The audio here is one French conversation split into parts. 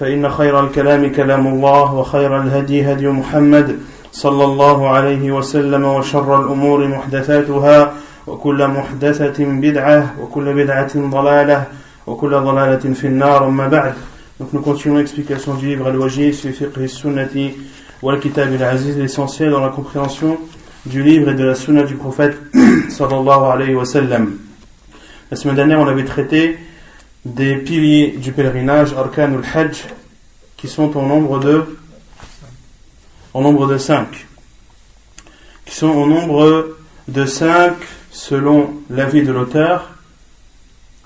فإن خير الكلام كلام الله وخير الهدي هدي محمد صلى الله عليه وسلم وشر الأمور محدثاتها وكل محدثة بدعة وكل بدعة ضلالة وكل ضلالة في النار أما بعد Donc nous continuons l'explication du livre Al-Wajid fi fiqh sunnati wal kitab al-aziz l'essentiel dans la compréhension du livre et de la sunna du prophète sallallahu alayhi wa sallam. La semaine dernière on avait traité des piliers du pèlerinage, Arkanul Hajj, qui sont au nombre de, au nombre de cinq. Qui sont au nombre de cinq selon l'avis de l'auteur,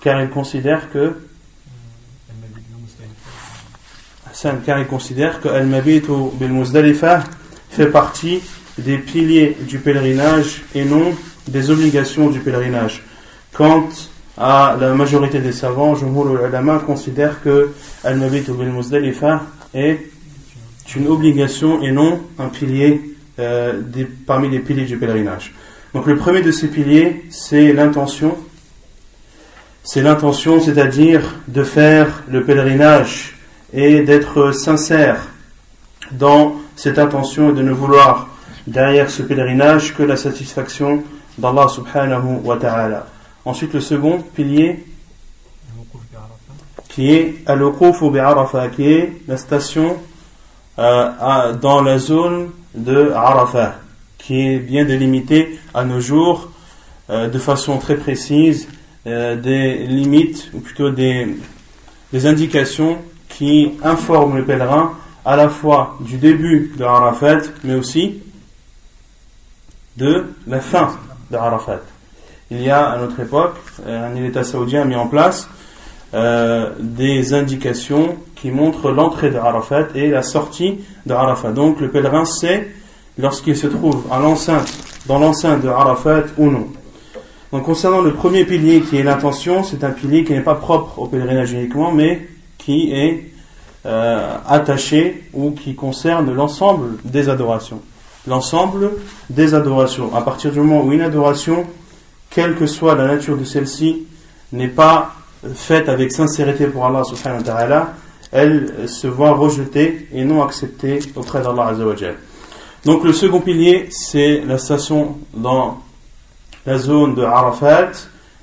car il considère que, car il considère que Al-Mabitu bil Muzdalifa fait partie des piliers du pèlerinage et non des obligations du pèlerinage. Quant à la majorité des savants, Jumhur ulama considère que Al-Mabit bil Muzdalifa est une obligation et non un pilier euh, des, parmi les piliers du pèlerinage. Donc le premier de ces piliers, c'est l'intention. C'est l'intention, c'est-à-dire de faire le pèlerinage et d'être sincère dans cette intention et de ne vouloir derrière ce pèlerinage que la satisfaction d'Allah subhanahu wa ta'ala. Ensuite, le second pilier, qui est Al-Uquf Arafah, qui est la station euh, dans la zone de Arafah, qui est bien délimitée à nos jours euh, de façon très précise, euh, des limites, ou plutôt des, des indications qui informent le pèlerin à la fois du début de Arafat, mais aussi de la fin de Arafat. Il y a à notre époque, un État saoudien a mis en place euh, des indications qui montrent l'entrée de Arafat et la sortie de Arafat. Donc le pèlerin sait lorsqu'il se trouve à l'enceinte, dans l'enceinte de Arafat ou non. Donc concernant le premier pilier qui est l'intention, c'est un pilier qui n'est pas propre au pèlerinage uniquement, mais qui est euh, attaché ou qui concerne l'ensemble des adorations. L'ensemble des adorations. À partir du moment où une adoration, quelle que soit la nature de celle-ci, n'est pas faite avec sincérité pour Allah subhanahu wa ta'ala, elle se voit rejetée et non acceptée auprès d'Allah azawajal. Donc le second pilier, c'est la station dans la zone de Arafat,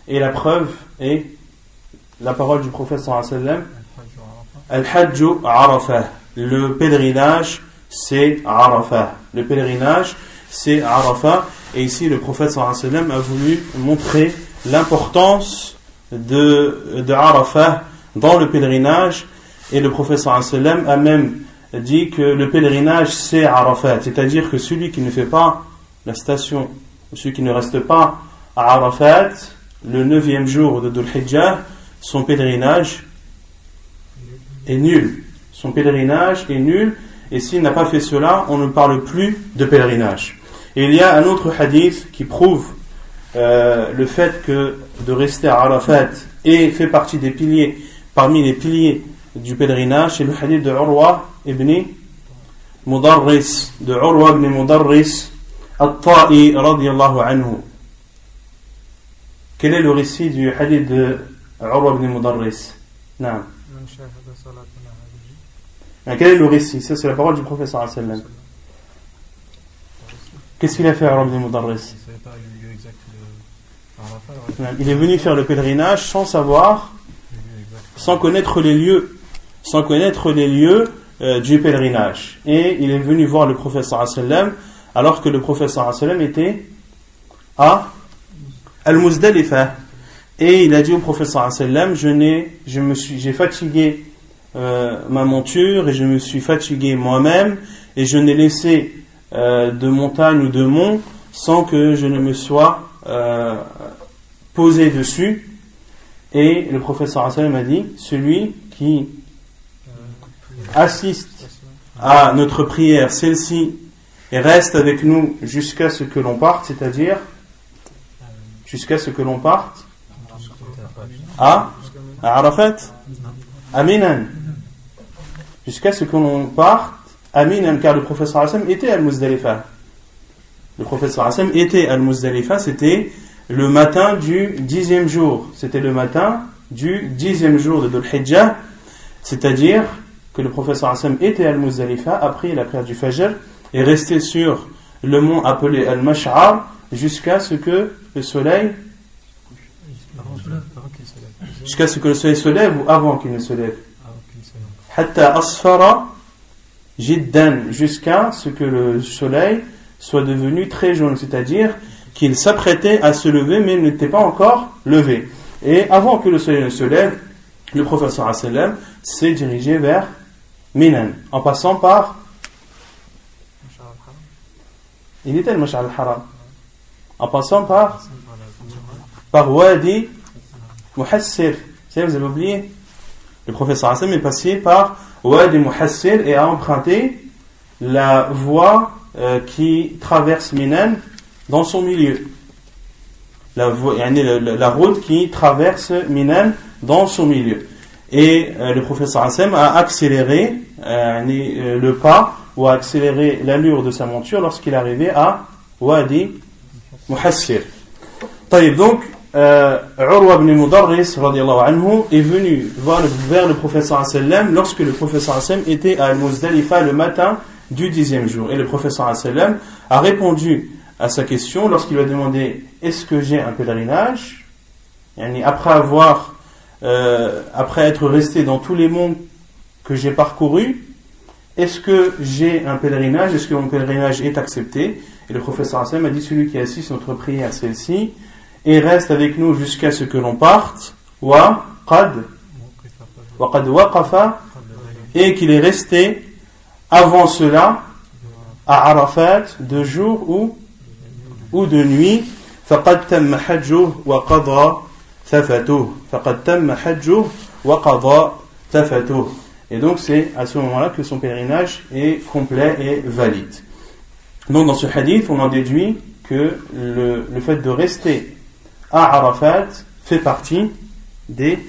et la preuve est la parole du prophète sallallahu alayhi wa Al-Hajju Arafah. Le pèlerinage, c'est Arafah. Le pèlerinage, c'est Arafah. Et ici, le prophète sallam a voulu montrer l'importance de, de dans le pèlerinage. Et le prophète sallam a même dit que le pèlerinage, c'est Arafat. C'est-à-dire que celui qui ne fait pas la station, celui qui ne reste pas à Arafat, le neuvième jour de Dhul Hijjah, son pèlerinage est nul. Son pèlerinage est nul. Et s'il n'a pas fait cela, on ne parle plus de pèlerinage. Et il y a un autre hadith qui prouve euh, le fait que de rester à Arafat et fait partie des piliers, parmi les piliers du pèlerinage, c'est le hadith de Urwa ibn Mudarris, de Urwa ibn Mudarris, At-Ta'i radiyallahu anhu. Quel est le récit du hadith de Urwa ibn Mudarris? Non. Quel est le récit? Ça, c'est la parole du professeur sallam. Qu'est-ce qu'il a fait à Rabbi Mudarris Il est venu faire le pèlerinage sans savoir, sans connaître les lieux, sans connaître les lieux euh, du pèlerinage. Et il est venu voir le prophète sallam alors que le prophète sallam était à Al-Muzdalifa. Et il a dit au prophète sallam, je n'ai, je me suis, j'ai fatigué euh, ma monture et je me suis fatigué moi-même et je n'ai laissé euh, de montagne ou de mont sans que je ne me sois euh, posé dessus. Et le professeur sallam a dit, celui qui assiste à notre prière, celle-ci, et reste avec nous jusqu'à ce que l'on parte, c'est-à-dire jusqu'à ce que l'on parte à, à Arafat, à Minan, jusqu'à ce que l'on parte à Minan, car le professeur Hassan était Al-Muzdalifa. Le professeur Hassan était Al-Muzdalifa, c'était le matin du dixième jour. C'était le matin du dixième jour de Dhul Hijjah, c'est-à-dire que le professeur Hassan était Al-Muzdalifa après la prière du Fajr et resté sur le mont appelé Al-Mash'ar jusqu'à ce que le soleil jusqu'à ce que le soleil se lève ou avant qu'il ne se lève hatta asfara jiddan jusqu'à ce que le soleil soit devenu très jaune c'est-à-dire qu'il s'apprêtait à se lever mais n'était pas encore levé. Et avant que le soleil ne se lève le professeur sallam s'est dirigé vers Minan en passant par il était le Mash'al al-Haram. En passant par par Wadi Muhassir. Vous avez oublié. Le professeur Hassan est passé par Wadi Muhassir et a emprunté la voie euh, qui traverse Minan dans son milieu. La, route qui traverse Minan dans son milieu. Et euh, le professeur Hassan a accéléré euh, le pas ou a accéléré l'allure de sa monture lorsqu'il arrivé à Wadi Muhassir. Donc, euh, Urwa ibn Mudarris est venu voir vers le professeur sallam lorsque le professeur sallam était à Al-Muzdalifa le matin du dixième jour. Et le professeur sallam a répondu à sa question lorsqu'il lui a demandé est-ce que j'ai un pèlerinage? Après avoir euh, après être resté dans tous les mondes que j'ai parcourus est-ce que j'ai un pèlerinage? Est-ce que mon pèlerinage est accepté? Et le professeur sallam a dit celui qui assiste notre prière celle-ci et reste avec nous jusqu'à ce que l'on parte, wa qad, wa qad waqafa, et qu'il est resté avant cela à Arafat de jour ou, ou de nuit, wa qadra thafatuh. Et donc c'est à ce moment-là que son pèlerinage est complet et valide. Donc dans ce hadith, on en déduit que le, le fait de rester à Arafat fait partie des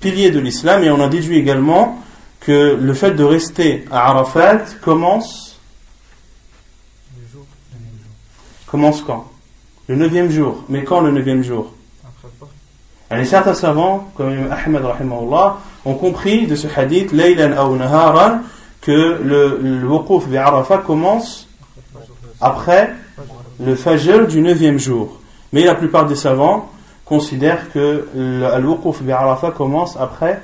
piliers de l'islam et on a déduit également que le fait de rester à Arafat commence commence quand? Le neuvième jour. Mais quand le neuvième jour? Et certains savants, comme Ahmed ont compris de ce hadith, que le, le wukuf Arafat commence après le fajr du neuvième jour. Mais la plupart des savants considèrent que le bi commence après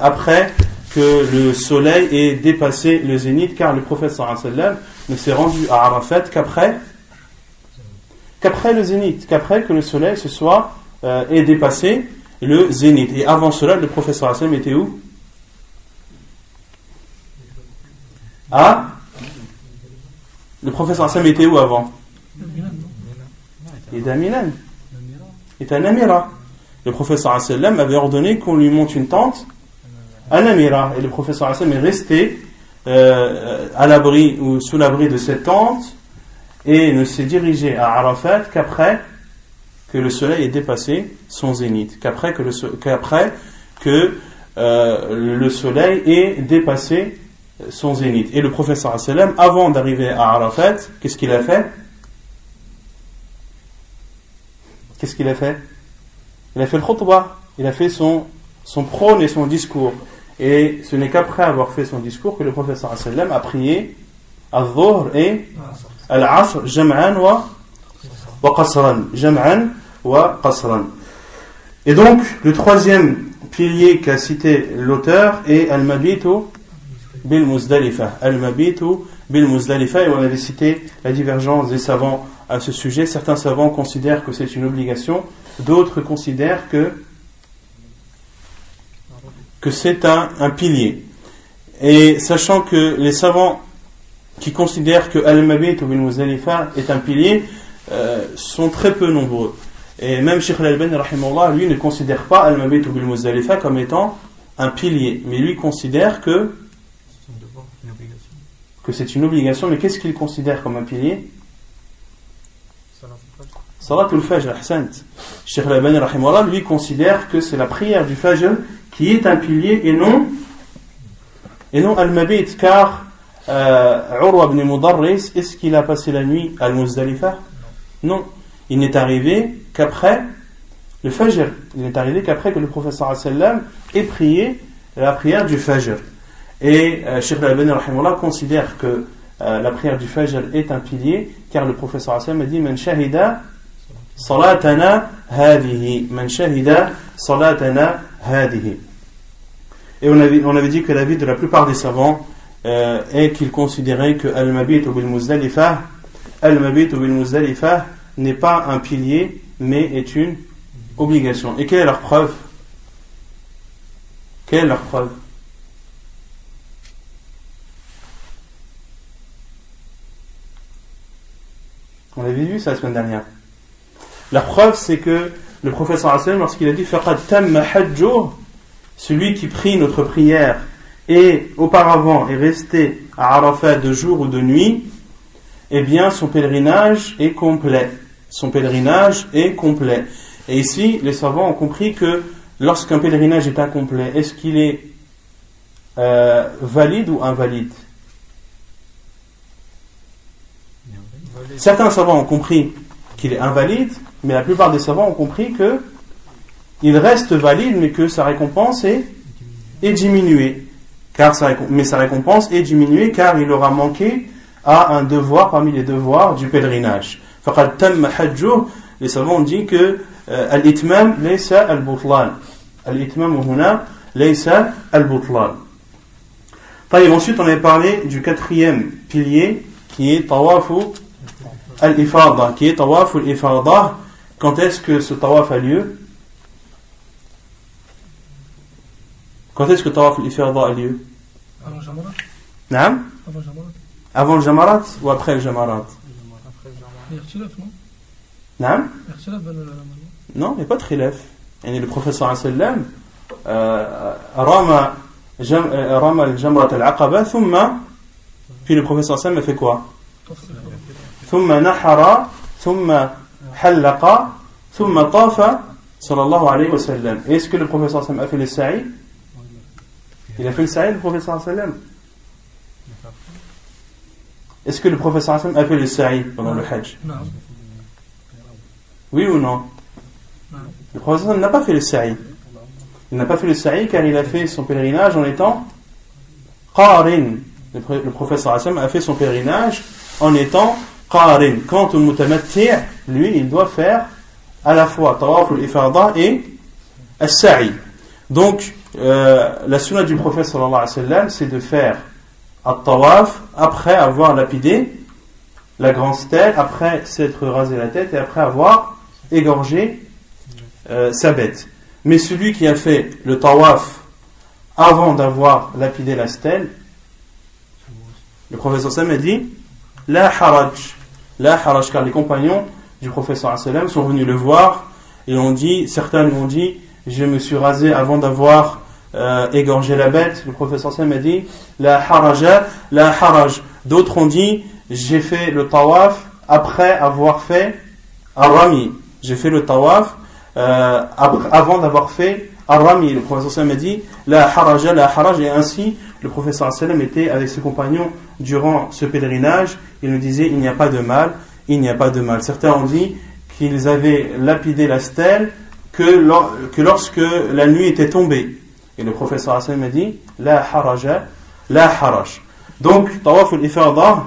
après que le soleil ait dépassé le zénith, car le prophète sallam ne s'est rendu à Arafat qu'après qu'après le zénith, qu'après que le soleil se soit euh, ait dépassé le zénith. Et avant cela, le prophète sallam était où? Ah? Le prophète sallam était où avant? Est à Namira. Le professeur sallam avait ordonné qu'on lui monte une tente à Namira. Et le professeur sallam est resté euh, à l'abri ou sous l'abri de cette tente et ne s'est dirigé à Arafat qu'après que le soleil ait dépassé son zénith, qu'après que le, euh, le soleil ait dépassé son zénith. Et le professeur sallam, avant d'arriver à Arafat, qu'est-ce qu'il a fait? Qu'est-ce qu'il a fait? Il a fait le khutbah, il a fait son, son prône et son discours. Et ce n'est qu'après avoir fait son discours que le professeur sallam a prié al-dhuhr et al-asr jam'an wa, wa qasran. Jam'an wa qasran. Et donc, le troisième pilier qu'a cité l'auteur est Al-Mabitu bil Muzdalifa. Al-Mabitu bil Muzdalifa, et on avait cité la divergence des savants à ce sujet. Certains savants considèrent que c'est une obligation, d'autres considèrent que, c'est un, pilier. Et sachant que les savants qui considèrent que Al-Mabitu bil Muzdalifa est un pilier euh, sont très peu nombreux. Et même Sheikh Al-Albani, lui, ne considère pas Al-Mabit ou Muzdalifa comme étant un pilier. Mais lui considère que que c'est une obligation. Mais qu'est-ce qu'il considère comme un pilier? Salatul Fajr, Ahsant. Sheikh Al-Albani, lui, considère que c'est la prière du Fajr qui est un pilier et non et non Al-Mabit, car euh, Urwa ibn Mudarris, est-ce qu'il a passé la nuit à Al-Muzdalifa? Non. Il n'est arrivé qu'après le Fajr. Il n'est arrivé qu'après que le professeur sallam ait prié la prière du Fajr. Et euh, Sheikh al-Albani considère que euh, la prière du Fajr est un pilier, car le professeur sallam a dit Man shahida salatana hadihi. Man shahida salatana hadihi. Et on avait, on avait dit que l'avis de la plupart des savants euh, est qu'ils considéraient que Al-Mabit ou Bil-Muzdalifa, Al-Mabit ou n'est pas un pilier, mais est une obligation. Et quelle est leur preuve? Quelle est leur preuve? On l'avait vu ça la semaine dernière. La preuve, c'est que le professeur Hassan, lorsqu'il a dit celui qui prie notre prière et auparavant est resté à Arafat de jour ou de nuit, eh bien son pèlerinage est complet son pèlerinage est complet. Et ici, les savants ont compris que lorsqu'un pèlerinage est incomplet, est-ce qu'il est, euh, valide ou invalide? Certains savants ont compris qu'il est invalide, mais la plupart des savants ont compris que il reste valide, mais que sa récompense est, est diminuée. Car sa, mais sa récompense est diminuée car il aura manqué à un devoir parmi les devoirs du pèlerinage. Les savants ont dit que euh, al-itmam laysa al-butlan. Al-itmam huna laysa al-butlan. ensuite on avait parlé du quatrième pilier qui est al-ifada, qui est tawafu al-ifada quand est-ce que ce tawaf a lieu quand est-ce que tawaf al-ifada a lieu avant le jamarat Non avant le jamarat ou après le jamarat non Non, il n'y a pas de khilaf. Et le professeur sallam رمى رمى الجمرة العقبة ثم puis le professeur sallam a fait quoi ثم نحر ثم hallaqa, thumma tafa, sallallahu alayhi wa sallam. Est-ce que le professeur sallam a fait le sa'i? Il a fait le sa'i, le professeur sallam Est-ce que le professeur sallam a fait le sa'i pendant le hajj? Non. Oui ou non? Le professeur n'a pas fait le sa'i. Il n'a pas fait le sa'i car il a fait son pèlerinage en étant qarin. Le professeur sallam a fait son pèlerinage en étant qarin. Quant au mutamatti, lui, il doit faire à la fois tawaf al-ifada et al-sa'i. Donc, euh, la sunna du prophète sallallahu alayhi wa sallam, c'est de faire tawaf après avoir lapidé la grande stèle, après s'être rasé la tête et après avoir égorgé euh, sa bête. Mais celui qui a fait le tawaf avant d'avoir lapidé la stèle, le professeur Sam a dit La haraj, la haraj, car les compagnons du professeur Sallam sont venus le voir et ont dit, certains lui dit Je me suis rasé avant d'avoir euh, égorger la bête. Le professeur Sam a dit La haraja, la haraj. D'autres ont dit J'ai fait le tawaf après avoir fait Arami. J'ai fait le tawaf euh, avant d'avoir fait Arami. Le professeur Sam a dit La haraja, la haraj. Et ainsi, le professeur Sallam était avec ses compagnons durant ce pèlerinage. Il nous disait Il n'y a pas de mal, il n'y a pas de mal. Certains ont dit qu'ils avaient lapidé la stèle que, que lorsque la nuit était tombée. Et le professeur Hassan m'a dit La haraja, la haraj. Donc, Tawaf al-Ifada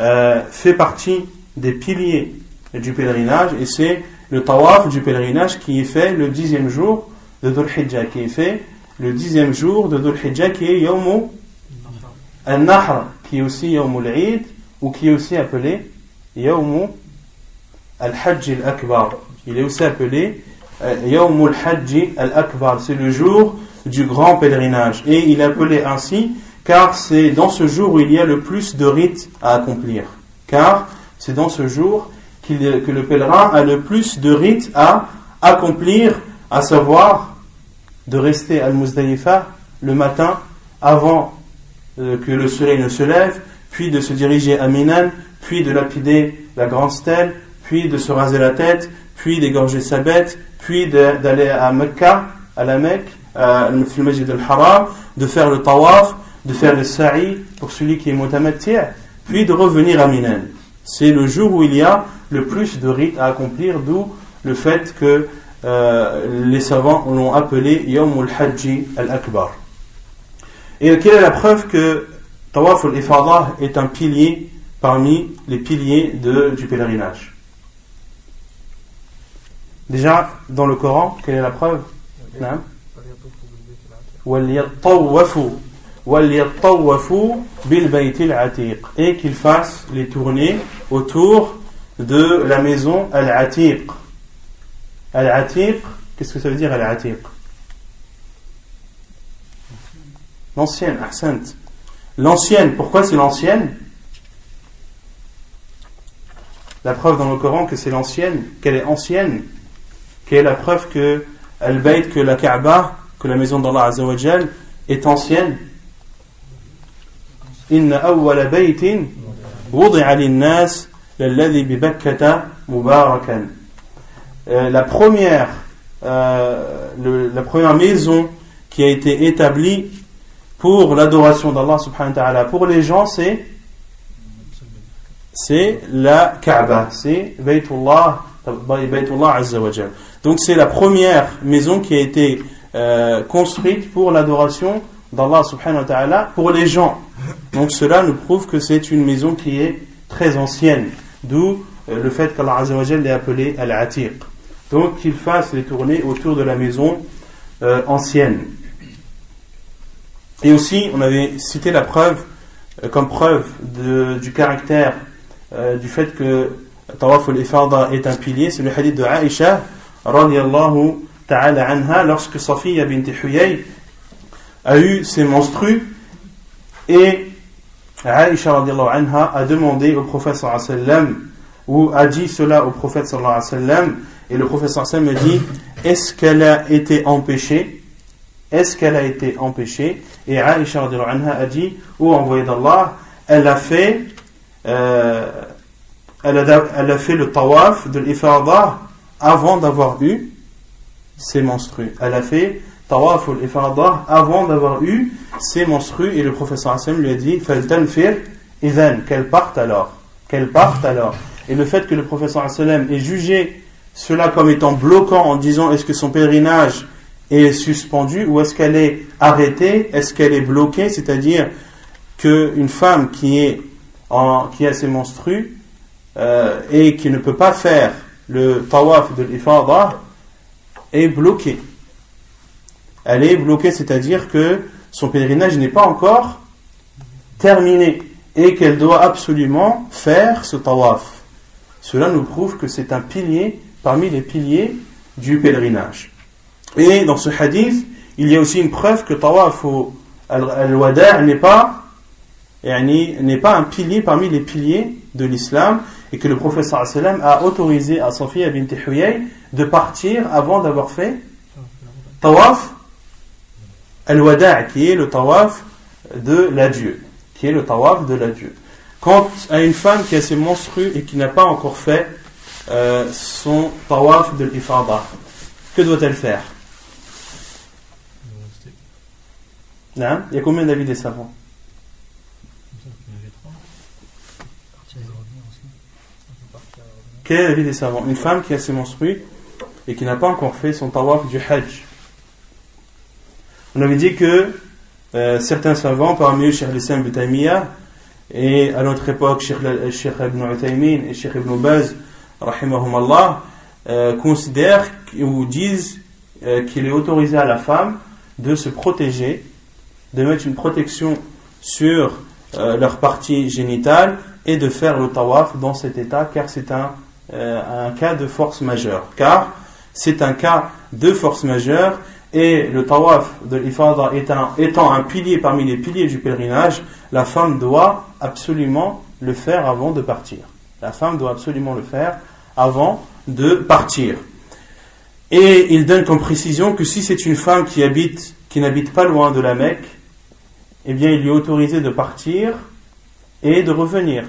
euh, fait partie des piliers du pèlerinage et c'est le Tawaf du pèlerinage qui est fait le dixième jour de Dhul Hijjah qui est fait le dixième jour de Dhul Hijjah qui est Yawmu al-Nahr qui est aussi Yawmu al-Eid ou qui est aussi appelé Yawmu al-Hajj al-Akbar. Il est aussi appelé euh, Yawmu al-Hajj al-Akbar. C'est le jour du grand pèlerinage. Et il est appelé ainsi car c'est dans ce jour où il y a le plus de rites à accomplir. Car c'est dans ce jour que le pèlerin a le plus de rites à accomplir, à savoir de rester Al-Muzdalifa le matin avant euh, que le soleil ne se lève, puis de se diriger à Minan, puis de lapider la grande stèle, puis de se raser la tête, puis d'égorger sa bête, puis d'aller à Mecca, à la Mecque, à al-Haram, de faire le tawaf, de faire le sa'i pour celui qui est mutamattir, puis de revenir à Minan. C'est le jour où il y a le plus de rites à accomplir, d'où le fait que euh, les savants l'ont appelé Yawm al-Hajji al-Akbar. Et quelle est la preuve que Tawaf al-Ifadah est un pilier parmi les piliers du pèlerinage? Déjà, dans le Coran, quelle est la preuve? Et qu'il fasse les tournées autour de la maison al-Atiq. Al-Atiq, qu'est-ce que ça veut dire Al-Atiq? L'ancienne, Ahsant. L'ancienne, pourquoi c'est l'ancienne? La preuve dans le Coran que c'est l'ancienne, qu'elle est ancienne, quelle est la preuve que Al-Bayt, que la Kaaba, que la maison d'Allah Azzawajal est ancienne Inna awwala baytin wudi'a lin-nas lalladhi bi mubarakan. Euh, la première euh, la première maison qui a été établie pour l'adoration d'Allah subhanahu wa ta'ala. Pour les gens c'est c'est la Kaaba c'est Baytullah Baytullah donc c'est la première maison qui a été euh, construite pour l'adoration d'Allah subhanahu wa ta'ala pour les gens. Donc cela nous prouve que c'est une maison qui est très ancienne d'où euh, le fait qu'Allah Azza wa l'ait appelée Al-Atiq. Donc qu'il fasse les tournées autour de la maison euh, ancienne. Et aussi, on avait cité la preuve, euh, comme preuve du caractère, euh, du fait que Tawaf al-Ifada est un pilier, c'est le hadith de Aisha, radiallahu ta'ala anha, lorsque Safiya bint Huyay a eu ses menstrues, et Aisha anha a demandé au prophète sallallahu alayhi ou a dit cela au prophète sallallahu alayhi wa sallam, et le professeur Sam me dit est-ce qu'elle a été empêchée? Est-ce qu'elle a été empêchée Et Aisha anha a dit Ou envoyé d'Allah, elle a fait euh, elle, a, elle a fait le tawaf de l'ifada avant d'avoir eu ses menstrues. Elle a fait tawaf l'ifada avant d'avoir eu ses menstrues et le professeur Hassan lui a dit Faltanfir idhan, qu'elle parte alors. Qu'elle parte alors. Et le fait que le professeur Hassan ait jugé cela comme étant bloquant en disant est-ce que son pèlerinage est suspendu ou est-ce qu'elle est arrêtée, est-ce qu'elle est bloquée, c'est-à-dire qu'une femme qui, est en, qui a ses menstrues euh, et qui ne peut pas faire le tawaf de l'ifada est bloquée. Elle est bloquée, c'est-à-dire que son pèlerinage n'est pas encore terminé et qu'elle doit absolument faire ce tawaf. Cela nous prouve que c'est un pilier parmi les piliers du pèlerinage. Et dans ce hadith, il y a aussi une preuve que Tawaf al-Wada' n'est pas, n'est pas un pilier parmi les piliers de l'islam et que le professeur a autorisé à Safia bint Huyay de partir avant d'avoir fait Tawaf al-Wada' qui est le Tawaf de l'adieu. Qui est le Tawaf de l'adieu. Quant à une femme qui a ses menstrues et qui n'a pas encore fait euh, son tawaf de l'ifada. Que doit-elle faire? Il y a combien d'avis des savants? Quel est l'avis des savants? Une femme qui a ses menstrues et qui n'a pas encore fait son tawaf du hajj. On avait dit que euh, certains savants, parmi eux Cheikh Lissam Butaymiya, et à notre époque Cheikh Ibn Uthaymin et Cheikh Ibn Baz, rahimahumallah, euh, considèrent ou disent euh, qu'il est autorisé à la femme de se protéger, de mettre une protection sur euh, leur partie génitale et de faire le tawaf dans cet état car c'est un, un cas de force majeure. Car c'est un cas de force majeure et le tawaf de l'ifada étant, étant un pilier parmi les piliers du pèlerinage, la femme doit absolument le faire avant de partir. La femme doit absolument le faire avant de partir. Et il donne comme précision que si c'est une femme qui habite, qui n'habite pas loin de la Mecque, eh bien il lui est autorisé de partir et de revenir.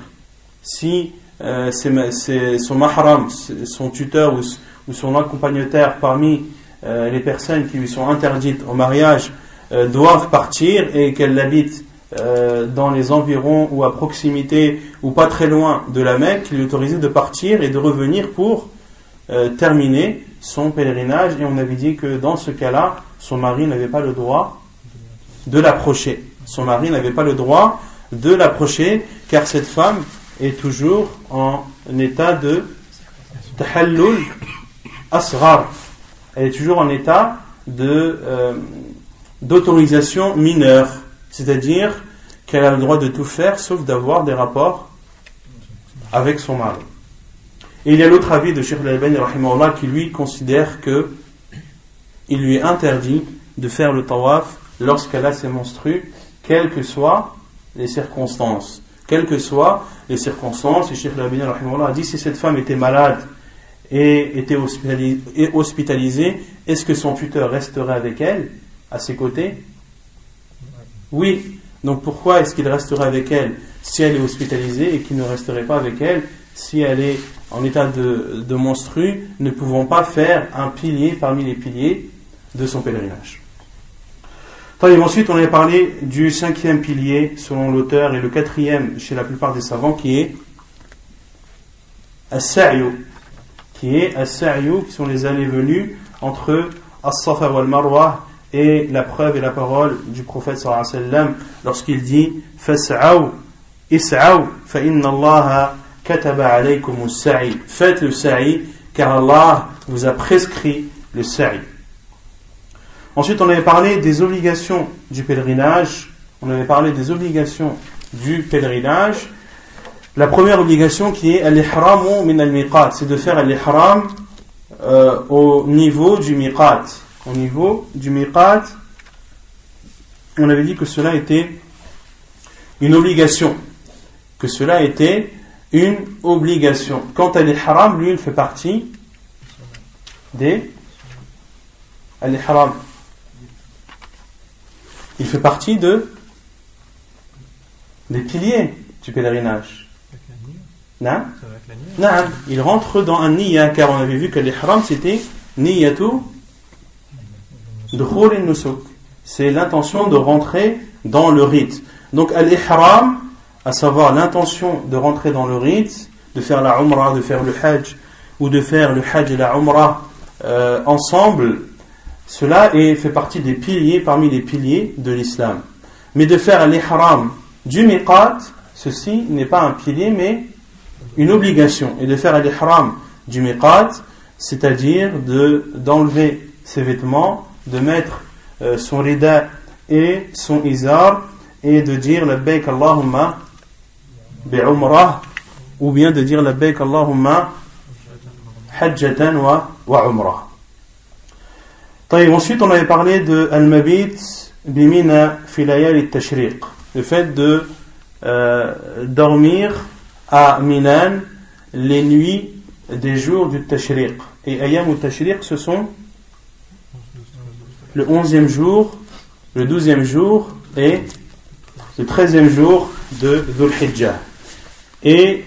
Si euh, son mahram, son tuteur ou, son accompagnateur parmi euh, les personnes qui lui sont interdites au mariage euh, doivent partir et qu'elles l'habitent euh, dans les environs ou à proximité ou pas très loin de la Mecque, il est autorisé de partir et de revenir pour terminer son pèlerinage. Et on avait dit que dans ce cas-là, son mari n'avait pas le droit de l'approcher. Son mari n'avait pas le droit de l'approcher car cette femme est toujours en état de tahallul asghar elle est toujours en état de, euh, d'autorisation mineure, c'est-à-dire qu'elle a le droit de tout faire sauf d'avoir des rapports avec son mari. Et il y a l'autre avis de Sheikh al qui lui considère que il lui est interdit de faire le tawaf lorsqu'elle a ses menstrues, quelles que soient les circonstances. Quelles que soient les circonstances, et Sheikh al a dit si cette femme était malade et était hospitalisée, est-ce que son tuteur resterait avec elle, à ses côtés? Oui. Donc pourquoi est-ce qu'il resterait avec elle si elle est hospitalisée et qu'il ne resterait pas avec elle si elle est en état de, de monstru, ne pouvant pas faire un pilier parmi les piliers de son pèlerinage? Ensuite, on avait parlé du cinquième pilier selon l'auteur et le quatrième chez la plupart des savants qui est as-sa'yu, qui est as-sa'yu, qui sont les allées-venues entre as-safa wal marwa et la preuve et la parole du prophète sallallahu alayhi wa lorsqu'il dit fas'aw is'aw fa inna Allah kataba alaykum as-sa'i faites le sa'i car Allah vous a prescrit le sa'i ensuite on avait parlé des obligations du pèlerinage on avait parlé des obligations du pèlerinage la première obligation qui est al-ihramu min al-miqat, c'est de faire al-ihram euh, au niveau du miqat. Au niveau du miqat, on avait dit que cela était une obligation. Que cela était une obligation. Quant à l'ihram, lui, il fait partie des al-ihram. Il fait partie de des piliers du pèlerinage. Non Non, il rentre dans un niya, car on avait vu que l'ihram c'était niyatu de nusuk. C'est l'intention de rentrer dans le rite. Donc al-ihram, à savoir l'intention de rentrer dans le rite, de faire la umrah, de faire le hajj, ou de faire le hajj et la umrah euh, ensemble, cela fait partie des piliers, parmi les piliers de l'islam. Mais de faire l'ihram du miqat, ceci n'est pas un pilier, mais une obligation et de faire l'ihram du miqat, c'est-à-dire d'enlever ses vêtements, de mettre euh, son rida et son izar et de dire la baik Allahumma bi'umrah ou bien de dire la baik Allahumma hajjatan wa, wa umrah. Ensuite, on avait parlé de al-mabit bimina filayal tashriq le fait de euh, dormir à Minan les nuits des jours du Tashriq. Et Ayam ou Tashriq, ce sont le 11e jour, le 12e jour et le 13e jour de Dhul Hijjah. Et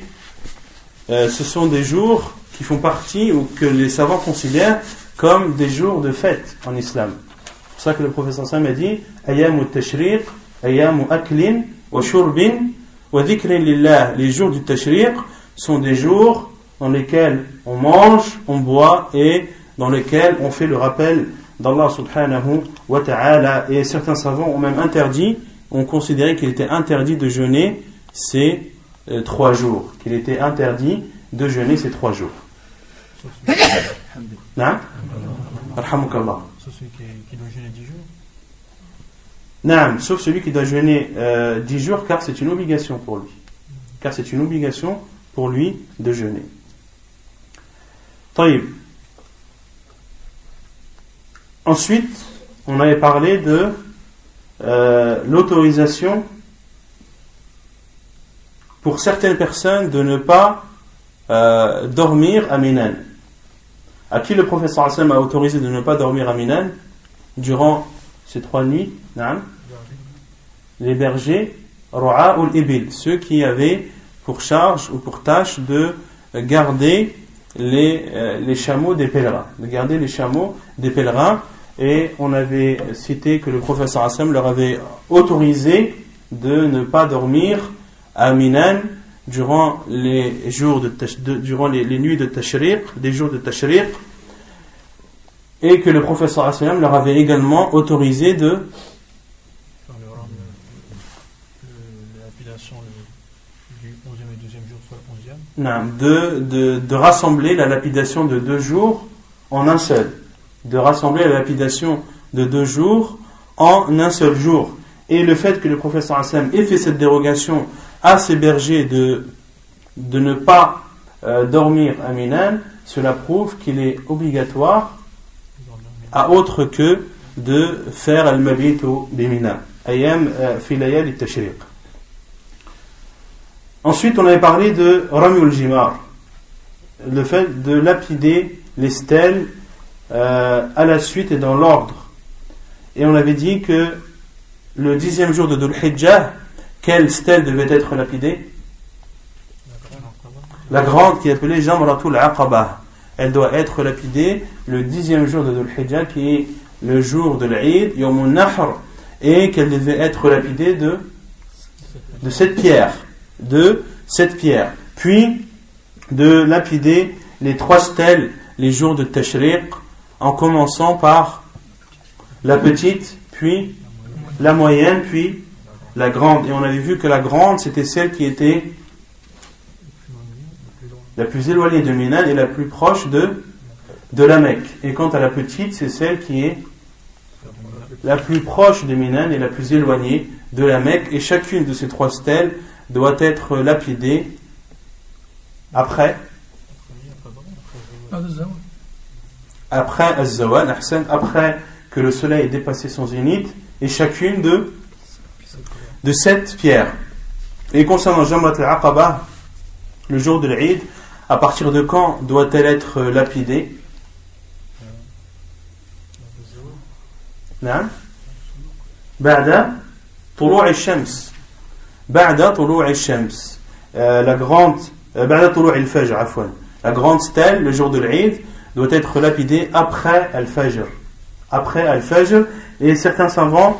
euh, ce sont des jours qui font partie ou que les savants considèrent comme des jours de fête en islam. C'est pour ça que le professeur Sam a dit Ayam ou Tashriq, Ayam ou Aklin, wa Shurbin, les jours du tashriq sont des jours dans lesquels on mange, on boit et dans lesquels on fait le rappel d'Allah subhanahu wa ta'ala. Et certains savants ont même interdit, ont considéré qu'il était interdit de jeûner ces euh, trois jours. Qu'il était interdit de jeûner ces trois jours. Alhamdulillah. Sauf celui qui, doit jeûner 10 jours. Naam, sauf celui qui doit jeûner euh, 10 jours car c'est une obligation pour lui. Car c'est une obligation pour lui de jeûner. Taïb. Ensuite, on avait parlé de euh, l'autorisation pour certaines personnes de ne pas euh, dormir à Minan. À qui le professeur Hassan a autorisé de ne pas dormir à Minan durant ces trois nuits? Les bergers, Ro'a ou Ibil, ceux qui avaient pour charge ou pour tâche de garder les, euh, les chameaux des pèlerins, de garder les chameaux des pèlerins. Et on avait cité que le professeur Hassan leur avait autorisé de ne pas dormir à Minan durant les jours de, durant les, les nuits de Tashriq, des jours de Tashriq, et que le professeur Hassan leur avait également autorisé de Faire le ram, le- le- l'appellation le- du 11e et 12e jour, soit le 11e. Non, de, de, de rassembler la lapidation de deux jours en un seul. De rassembler la lapidation de deux jours en un seul jour. Et le fait que le professeur Hassan ait fait cette dérogation à ses bergers de, de ne pas euh, dormir à Minan, cela prouve qu'il est obligatoire à autre que de faire al-mabit au bimina. Ayam euh, fi layal al-tashriq. Ensuite, on avait parlé de Ramiul Jimar, le fait de lapider les stèles euh, à la suite et dans l'ordre. Et on avait dit que le dixième jour de Dhul Hijjah, quelle stèle devait être lapidée La grande qui est appelée Jamratul Aqaba. Elle doit être lapidée le dixième jour de Dhul Hijjah, qui est le jour de l'Eid, Yom Nahr, et qu'elle devait être lapidée de, de cette pierre. De cette pierre. Puis, de lapider les trois stèles les jours de Tashriq, en commençant par la petite, puis la moyenne, puis la grande. Et on avait vu que la grande, c'était celle qui était la plus éloignée de Minan et la plus proche de, de la Mecque. Et quant à la petite, c'est celle qui est la plus proche de Minan et la plus éloignée de la Mecque. Et chacune de ces trois stèles doit être lapidée après, après après que le soleil ait dépassé son zénith, et chacune de, de sept pierres. Et concernant Jamrat al-Aqaba, le jour de l'Eid, à partir de quand doit-elle être lapidée نعم بعد طلوع الشمس بعد طلوع الشمس Euh, la grande euh, بعد طلوع الفجر عفوا la grande stèle le jour de l'Eid doit être lapidée après Al-Fajr après Al-Fajr et certains savants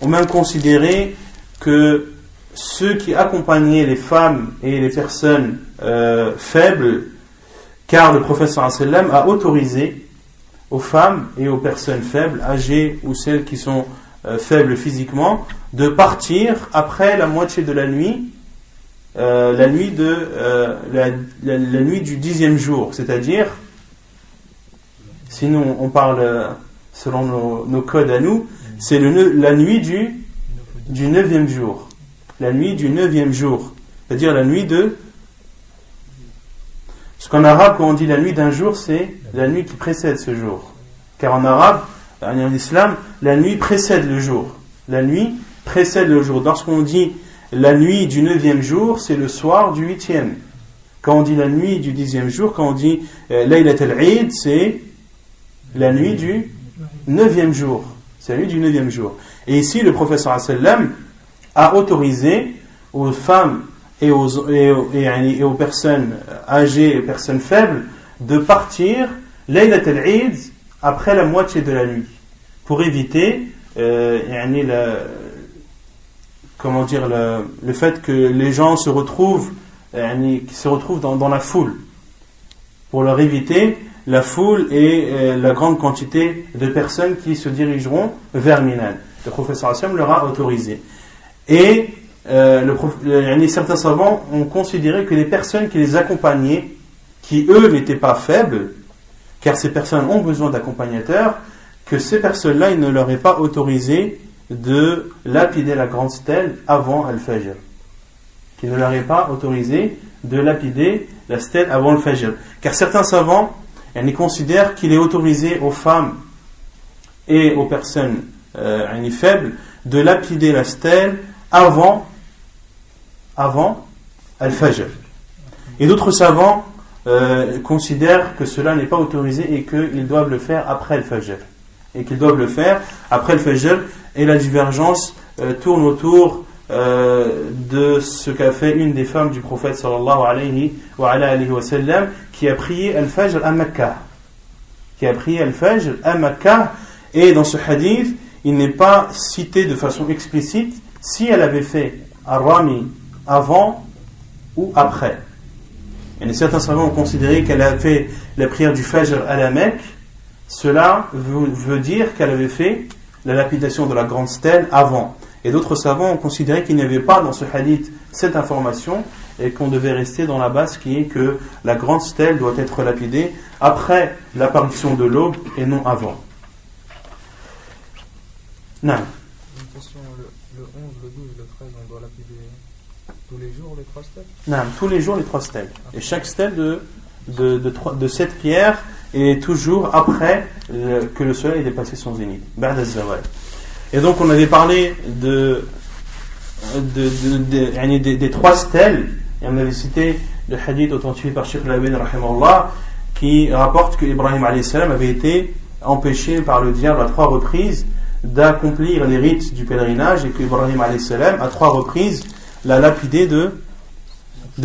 ont même considéré que ceux qui accompagnaient les femmes et les personnes euh, faibles car le professeur sallam a autorisé aux femmes et aux personnes faibles, âgées ou celles qui sont euh, faibles physiquement, de partir après la moitié de la nuit, euh, la nuit de la, nuit du dixième jour, c'est-à-dire, sinon on parle selon nos, nos codes à nous, c'est la nuit du du neuvième jour, la nuit du neuvième jour, c'est-à-dire la nuit de parce qu'en arabe, quand on dit la nuit d'un jour, c'est la nuit qui précède ce jour. Car en arabe, en islam, la nuit précède le jour. La nuit précède le jour. Lorsqu'on dit la nuit du neuvième jour, c'est le soir du huitième. Quand on dit la nuit du dixième jour, quand on dit euh, Laylat al-Eid, c'est la nuit du neuvième jour. C'est la nuit du neuvième jour. Et ici, le professeur a autorisé aux femmes et aux, et, aux- personnes âgées et personnes faibles de partir Laylat al-Eid après la moitié de la nuit pour éviter euh, comment dire le, fait que les gens se retrouvent se retrouvent dans, dans la foule pour leur éviter la foule et euh, la grande quantité de personnes qui se dirigeront vers Minan. Le professeur Hassan leur a autorisé. Et euh, yani, certains savants ont considéré que les personnes qui les accompagnaient, qui eux n'étaient pas faibles, car ces personnes ont besoin d'accompagnateurs, que ces personnes-là, il ne leur est pas autorisé de lapider la grande stèle avant Al-Fajr. Qu'il ne leur est pas autorisé de lapider la stèle avant le Fajr. Car certains savants ils considèrent qu'il est autorisé aux femmes et aux personnes euh, faibles de lapider la stèle avant, avant Al-Fajr. Et d'autres savants euh, considèrent que cela n'est pas autorisé et qu'ils doivent le faire après Al-Fajr. Et qu'ils doivent le faire après Al-Fajr. Et la divergence euh, tourne autour euh, de ce qu'a fait une des femmes du prophète sallallahu alayhi wa, alayhi wa sallam, qui a prié Al-Fajr à Makkah. Qui a prié Al-Fajr à Makkah. Et dans ce hadith, il n'est pas cité de façon explicite si elle avait fait Ar-Rami avant ou après. Et certains savants ont considéré qu'elle a fait la prière du Fajr à la Mecque. Cela veut, veut dire qu'elle avait fait la lapidation de la grande stèle avant. Et d'autres savants ont considéré qu'il n'y avait pas dans ce hadith cette information et qu'on devait rester dans la base qui est que la grande stèle doit être lapidée après l'apparition de l'aube et non avant. Non. Une question, le, 11, le 12, le 13, on doit lapider tous les jours les trois stèles Non, tous les jours les trois stèles. Et chaque stèle de, de, de, de cette pierre est toujours après que le soleil ait dépassé son zénith. Et donc on avait parlé de, des trois stèles, et on avait cité le hadith authentifié par Sheikh Labin qui rapporte que Ibrahim avait été empêché par le diable à trois reprises d'accomplir les rites du pèlerinage et que Ibrahim à trois reprises l'a lapidé de,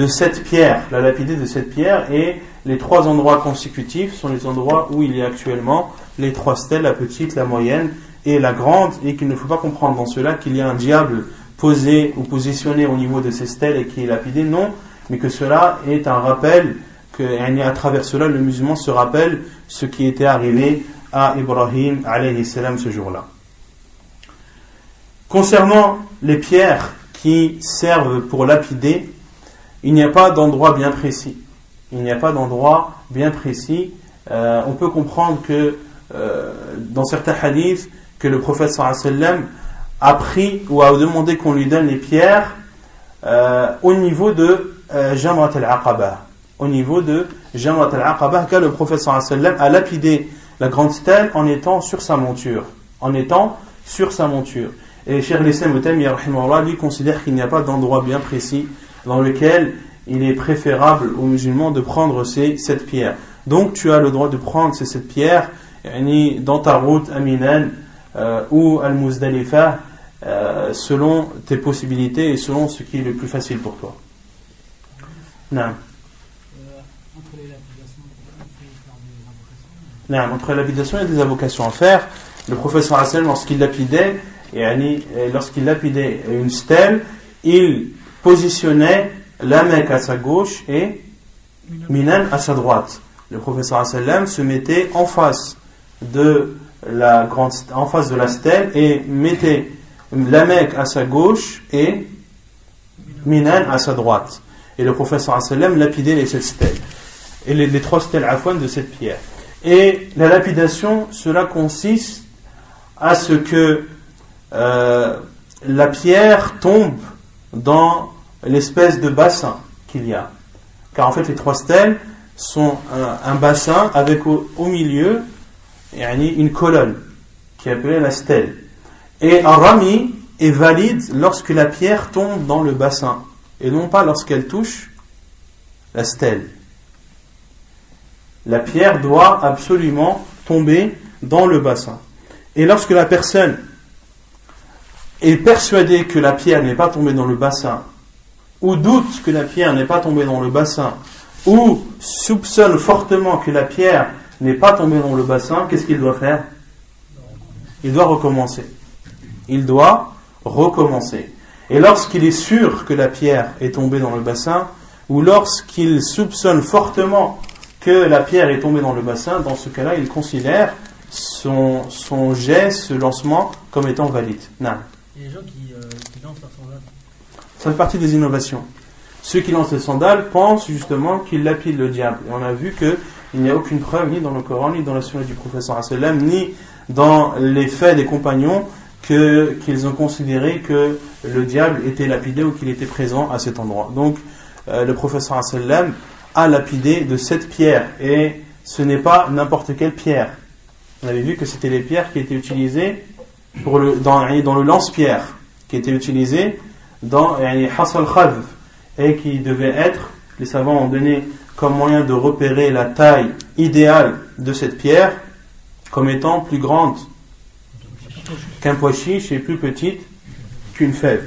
cette pierre, la de cette pierre et les trois endroits consécutifs sont les endroits où il y a actuellement les trois stèles, la petite, la moyenne et la grande, et qu'il ne faut pas comprendre dans cela qu'il y a un diable posé ou positionné au niveau de ces stèles et qui est lapidé, non, mais que cela est un rappel, que à travers cela le musulman se rappelle ce qui était arrivé à Ibrahim alayhi salam ce jour-là. Concernant les pierres qui servent pour lapider, il n'y a pas d'endroit bien précis. Il n'y a pas d'endroit bien précis. Euh, on peut comprendre que euh, dans certains hadiths, que le prophète a pris ou a demandé qu'on lui donne les pierres euh, au niveau de Jamrat al-Aqaba. Au niveau de Jamrat al-Aqaba, car le prophète sallam a lapidé la grande stèle en étant sur sa monture. En étant sur sa monture. Et Cheikh Lissam lui considère qu'il n'y a pas d'endroit bien précis dans lequel il est préférable aux musulmans de prendre ces sept pierres. Donc tu as le droit de prendre ces sept pierres dans ta route à euh, ou Al-Muzdalifa euh, selon tes possibilités et selon ce qui est le plus facile pour toi. Non. Non, entre y a des avocations à faire. Le professeur Hassan, lorsqu'il lapidait, lorsqu'il lapidait une stèle, il positionnait la Mecque à sa gauche et Minan à sa droite. Le professeur Hassan se mettait en face de la grande, en face de la stèle et mettez la Mecque à sa gauche et Minan à sa droite. Et le professeur sallam lapidait les sept stèles. Et les, trois stèles afouan de cette pierre. Et la lapidation, cela consiste à ce que euh, la pierre tombe dans l'espèce de bassin qu'il y a. Car en fait, les trois stèles sont un, bassin avec au milieu une colonne qui est appelée la stèle. Et un rami est valide lorsque la pierre tombe dans le bassin et non pas lorsqu'elle touche la stèle. La pierre doit absolument tomber dans le bassin. Et lorsque la personne est persuadée que la pierre n'est pas tombée dans le bassin, ou doute que la pierre n'est pas tombée dans le bassin, ou soupçonne fortement que la pierre n'est pas tombé dans le bassin, qu'est-ce qu'il doit faire? Il doit recommencer. Il doit recommencer. Et lorsqu'il est sûr que la pierre est tombée dans le bassin, ou lorsqu'il soupçonne fortement que la pierre est tombée dans le bassin, dans ce cas-là, il considère son, son geste, ce lancement, comme étant valide. Non. Des gens qui, euh, lancent leurs sandales. Ça fait partie des innovations. Ceux qui lancent les sandales pensent justement qu'ils lapident le diable. Et on a vu que il n'y a aucune preuve ni dans le Coran, ni dans la sunna du professeur ni dans les faits des compagnons qu'ils ont considéré que le diable était lapidé ou qu'il était présent à cet endroit. Donc, euh, le professeur a lapidé de cette pierre et ce n'est pas n'importe quelle pierre. On avait vu que c'était les pierres qui étaient utilisées dans, le lance-pierre, qui étaient utilisées dans Hasal Khav et qui devait être, les savants ont donné comme moyen de repérer la taille idéale de cette pierre comme étant plus grande qu'un pois et plus petite qu'une fève.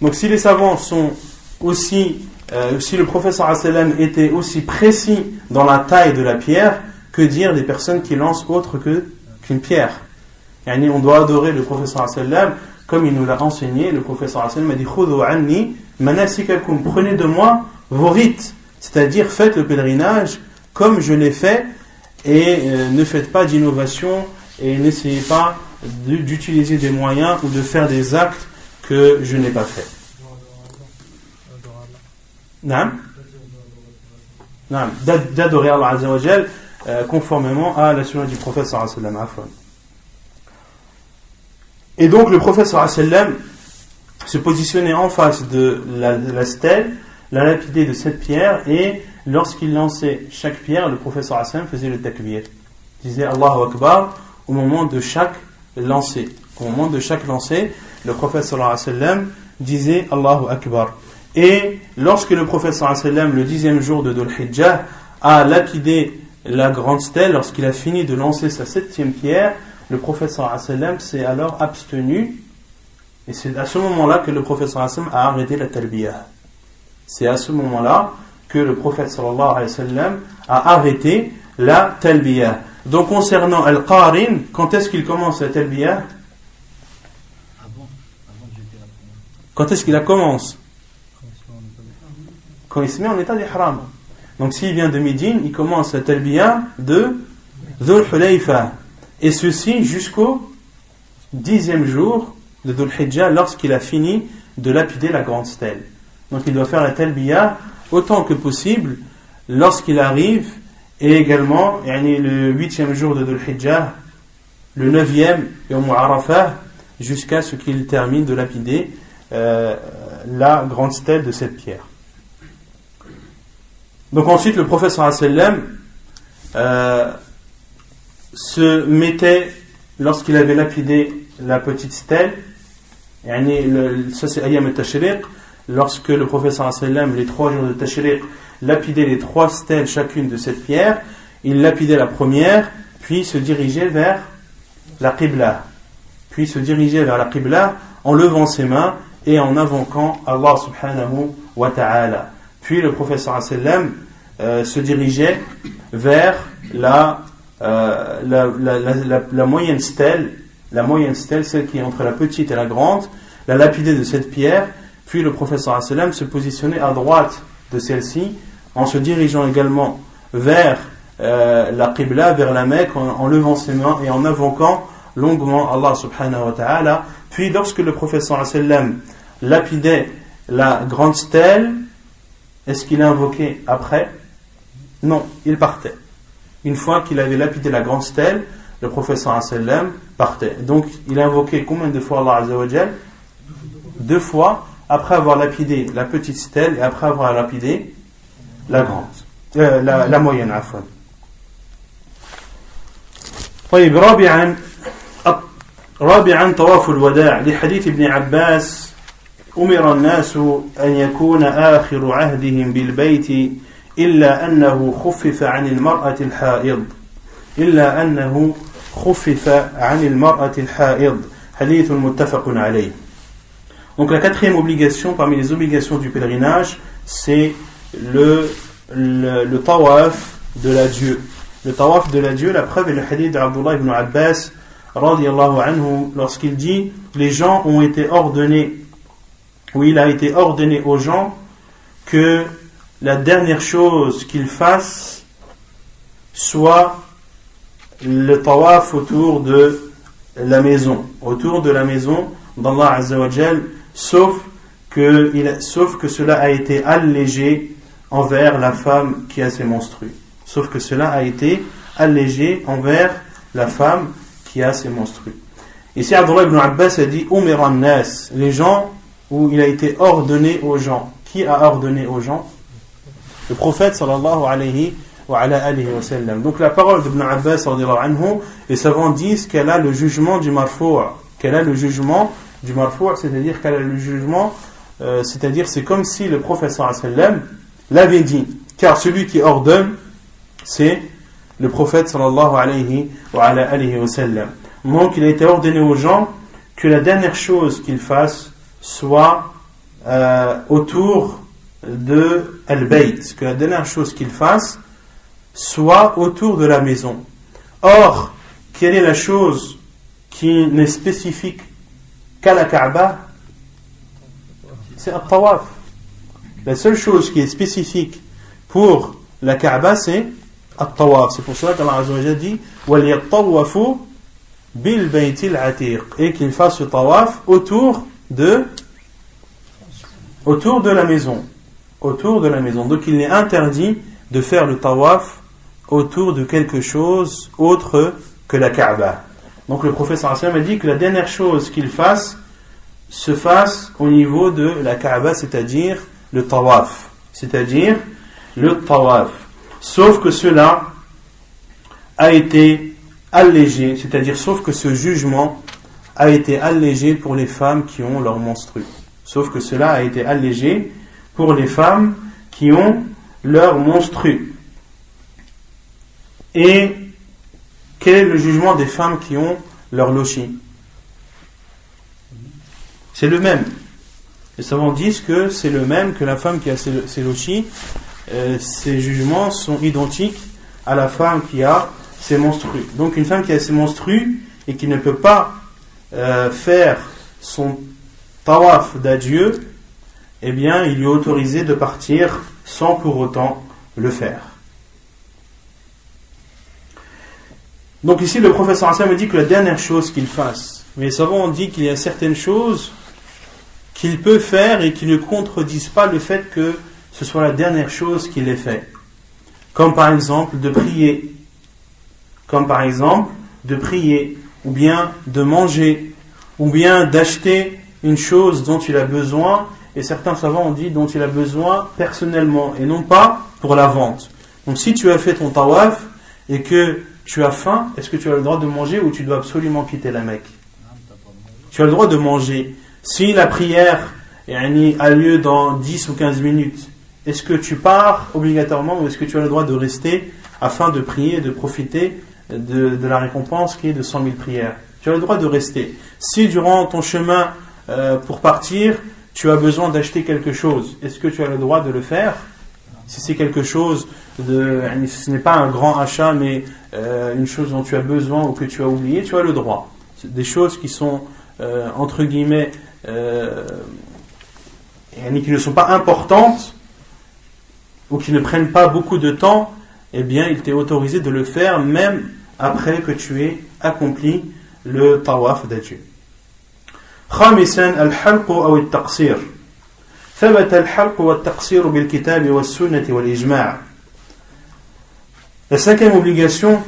Donc si les savants sont aussi, euh, si le professeur était aussi précis dans la taille de la pierre, que dire des personnes qui lancent autre que qu'une pierre? On doit adorer le professeur sallam comme il nous l'a enseigné. Le professeur sallam a dit prenez de moi vos rites c'est-à-dire, faites le pèlerinage comme je l'ai fait et euh, ne faites pas d'innovation et n'essayez pas d'utiliser des moyens ou de faire des actes que je n'ai pas fait. D'adorer Allah Azzawajal euh, conformément à la sunna du prophète sallam. Et donc le prophète sallam se positionnait en face de la stèle la lapidé de cette pierre et lorsqu'il lançait chaque pierre, le professeur Hassan faisait le takbir. Disait Allahu Akbar au moment de chaque lancer. Au moment de chaque lancer, le professeur sallam disait Allahu Akbar. Et lorsque le professeur sallam, le dixième jour de Dhul Hijjah, a lapidé la grande stèle, lorsqu'il a fini de lancer sa septième pierre, le sallam s'est alors abstenu. Et c'est à ce moment-là que le professeur sallam a arrêté la talbiyah. C'est à ce moment-là que le prophète sallallahu a arrêté la talbiyah. Donc concernant Al-Qarin, quand est-ce qu'il commence la talbiyah? Quand est-ce qu'il la commence? Quand il se met en état d'ihram. Donc s'il vient de Médine, il commence la talbiyah de Dhul Hulayfa. Et ceci jusqu'au dixième jour de Dhul Hijjah lorsqu'il a fini de lapider la grande stèle. Donc il doit faire la talbiya autant que possible lorsqu'il arrive et également le huitième jour de Dhul Hijjah, le neuvième et au Arafah jusqu'à ce qu'il termine de lapider euh, la grande stèle de cette pierre. Donc ensuite le professeur sallam euh, se mettait lorsqu'il avait lapidé la petite stèle, ça c'est Ayam et Tashriq, lorsque le professeur les trois jours de Tashriq, lapidait les trois stèles chacune de cette pierre, il lapidait la première, puis se dirigeait vers la Qibla. Puis se dirigeait vers la Qibla en levant ses mains et en invoquant Allah subhanahu wa ta'ala. Puis le professeur sallam euh, se dirigeait vers la, euh, la, moyenne stèle, la stèle, celle qui est entre la petite et la grande, la lapidait de cette pierre puis le professeur se positionnait à droite de celle-ci en se dirigeant également vers euh, la Qibla, vers la Mecque, en, levant ses mains et en invoquant longuement Allah subhanahu wa ta'ala. Puis lorsque le professeur lapidait la grande stèle, est-ce qu'il a invoqué après? Non, il partait Une fois qu'il avait lapidé la grande stèle, le professeur partait. Donc il a invoqué combien de fois Allah Deux fois après avoir lapidé la petite stèle et après avoir lapidé la grande, euh, la, la moyenne عفوا. طيب رابعا رابعا طواف الوداع لحديث ابن عباس أمر الناس أن يكون آخر عهدهم بالبيت إلا أنه خفف عن المرأة الحائض إلا أنه خفف عن المرأة الحائض حديث متفق عليه Donc la quatrième obligation parmi les obligations du pèlerinage, c'est le, le, tawaf de l'adieu. Le tawaf de l'adieu, la preuve est le hadith d'Abdullah ibn Abbas anhu, lorsqu'il dit les gens ont été ordonnés, ou il a été ordonné aux gens que la dernière chose qu'ils fassent soit le tawaf autour de la maison, autour de la maison d'Allah Azzawajal sauf que, sauf que cela a été allégé envers la femme qui a ses menstrues. Sauf que cela a été allégé envers la femme qui a ses menstrues. Ici, Abdullah ibn Abbas a dit Nas, les gens où il a été ordonné aux gens. Qui a ordonné aux gens? Le prophète sallallahu alayhi wa, alayhi wa sallam. Donc la parole d'Ibn Abbas anhu, les savants disent qu'elle a le jugement du marfou' qu'elle a le jugement du marfou' c'est-à-dire qu'elle a le jugement, euh, c'est-à-dire c'est comme si le prophète sallallahu alayhi wa sallam l'avait dit. Car celui qui ordonne, c'est le prophète sallallahu alayhi wa, alayhi wa sallam. Donc il a été ordonné aux gens que la dernière chose qu'ils fassent soit euh, autour de Al-Bayt, que la dernière chose qu'ils fassent soit autour de la maison. Or, quelle est la chose qui n'est spécifique qu'à la Kaaba? C'est Al-Tawaf. La seule chose qui est spécifique pour la Kaaba, c'est Al-Tawaf. C'est pour cela qu'Allah a dit baytil atiq et qu'il fasse le tawaf autour de autour de la maison autour de la maison. Donc il est interdit de faire le tawaf autour de quelque chose autre que la Kaaba. Donc le professeur Hassan a dit que la dernière chose qu'il fasse se fasse au niveau de la Kaaba c'est-à-dire le tawaf. C'est-à-dire le tawaf. Sauf que cela a été allégé, c'est-à-dire sauf que ce jugement a été allégé pour les femmes qui ont leur menstru. Sauf que cela a été allégé pour les femmes qui ont leur menstru. Et quel est le jugement des femmes qui ont leur lochi C'est le même. Les savants disent que c'est le même que la femme qui a ses, lochis. Euh, jugements sont identiques à la femme qui a ses menstrues. Donc une femme qui a ses menstrues et qui ne peut pas euh, faire son tawaf d'adieu, eh bien il lui est autorisé de partir sans pour autant le faire. Donc ici le professeur Hassan me dit que la dernière chose qu'il fasse, mais les savants ont dit qu'il y a certaines choses qu'il peut faire et qui ne contredisent pas le fait que ce soit la dernière chose qu'il ait fait. Comme par exemple de prier comme par exemple de prier, ou bien de manger, ou bien d'acheter une chose dont il a besoin, et certains savants ont dit dont il a besoin personnellement, et non pas pour la vente. Donc si tu as fait ton tawaf et que tu as faim, est-ce que tu as le droit de manger ou tu dois absolument quitter la Mecque? Tu as le droit de manger. Si la prière a lieu dans 10 ou 15 minutes, est-ce que tu pars obligatoirement ou est-ce que tu as le droit de rester afin de prier et de profiter de, la récompense qui est de 100 000 prières? Tu as le droit de rester. Si durant ton chemin euh, pour partir, tu as besoin d'acheter quelque chose, est-ce que tu as le droit de le faire? Si c'est quelque chose de. Ce n'est pas un grand achat, mais euh, une chose dont tu as besoin ou que tu as oublié, tu as le droit. Des choses qui sont, euh, entre guillemets, qui ne sont pas importantes ou qui ne prennent pas beaucoup de temps, eh bien, il t'est autorisé de le faire même après que tu aies accompli le tawaf d'adieu. خامسا الحلق أو التقصير ثبت الحلق والتقصير بالكتاب والسنة والإجماع La cinquième obligation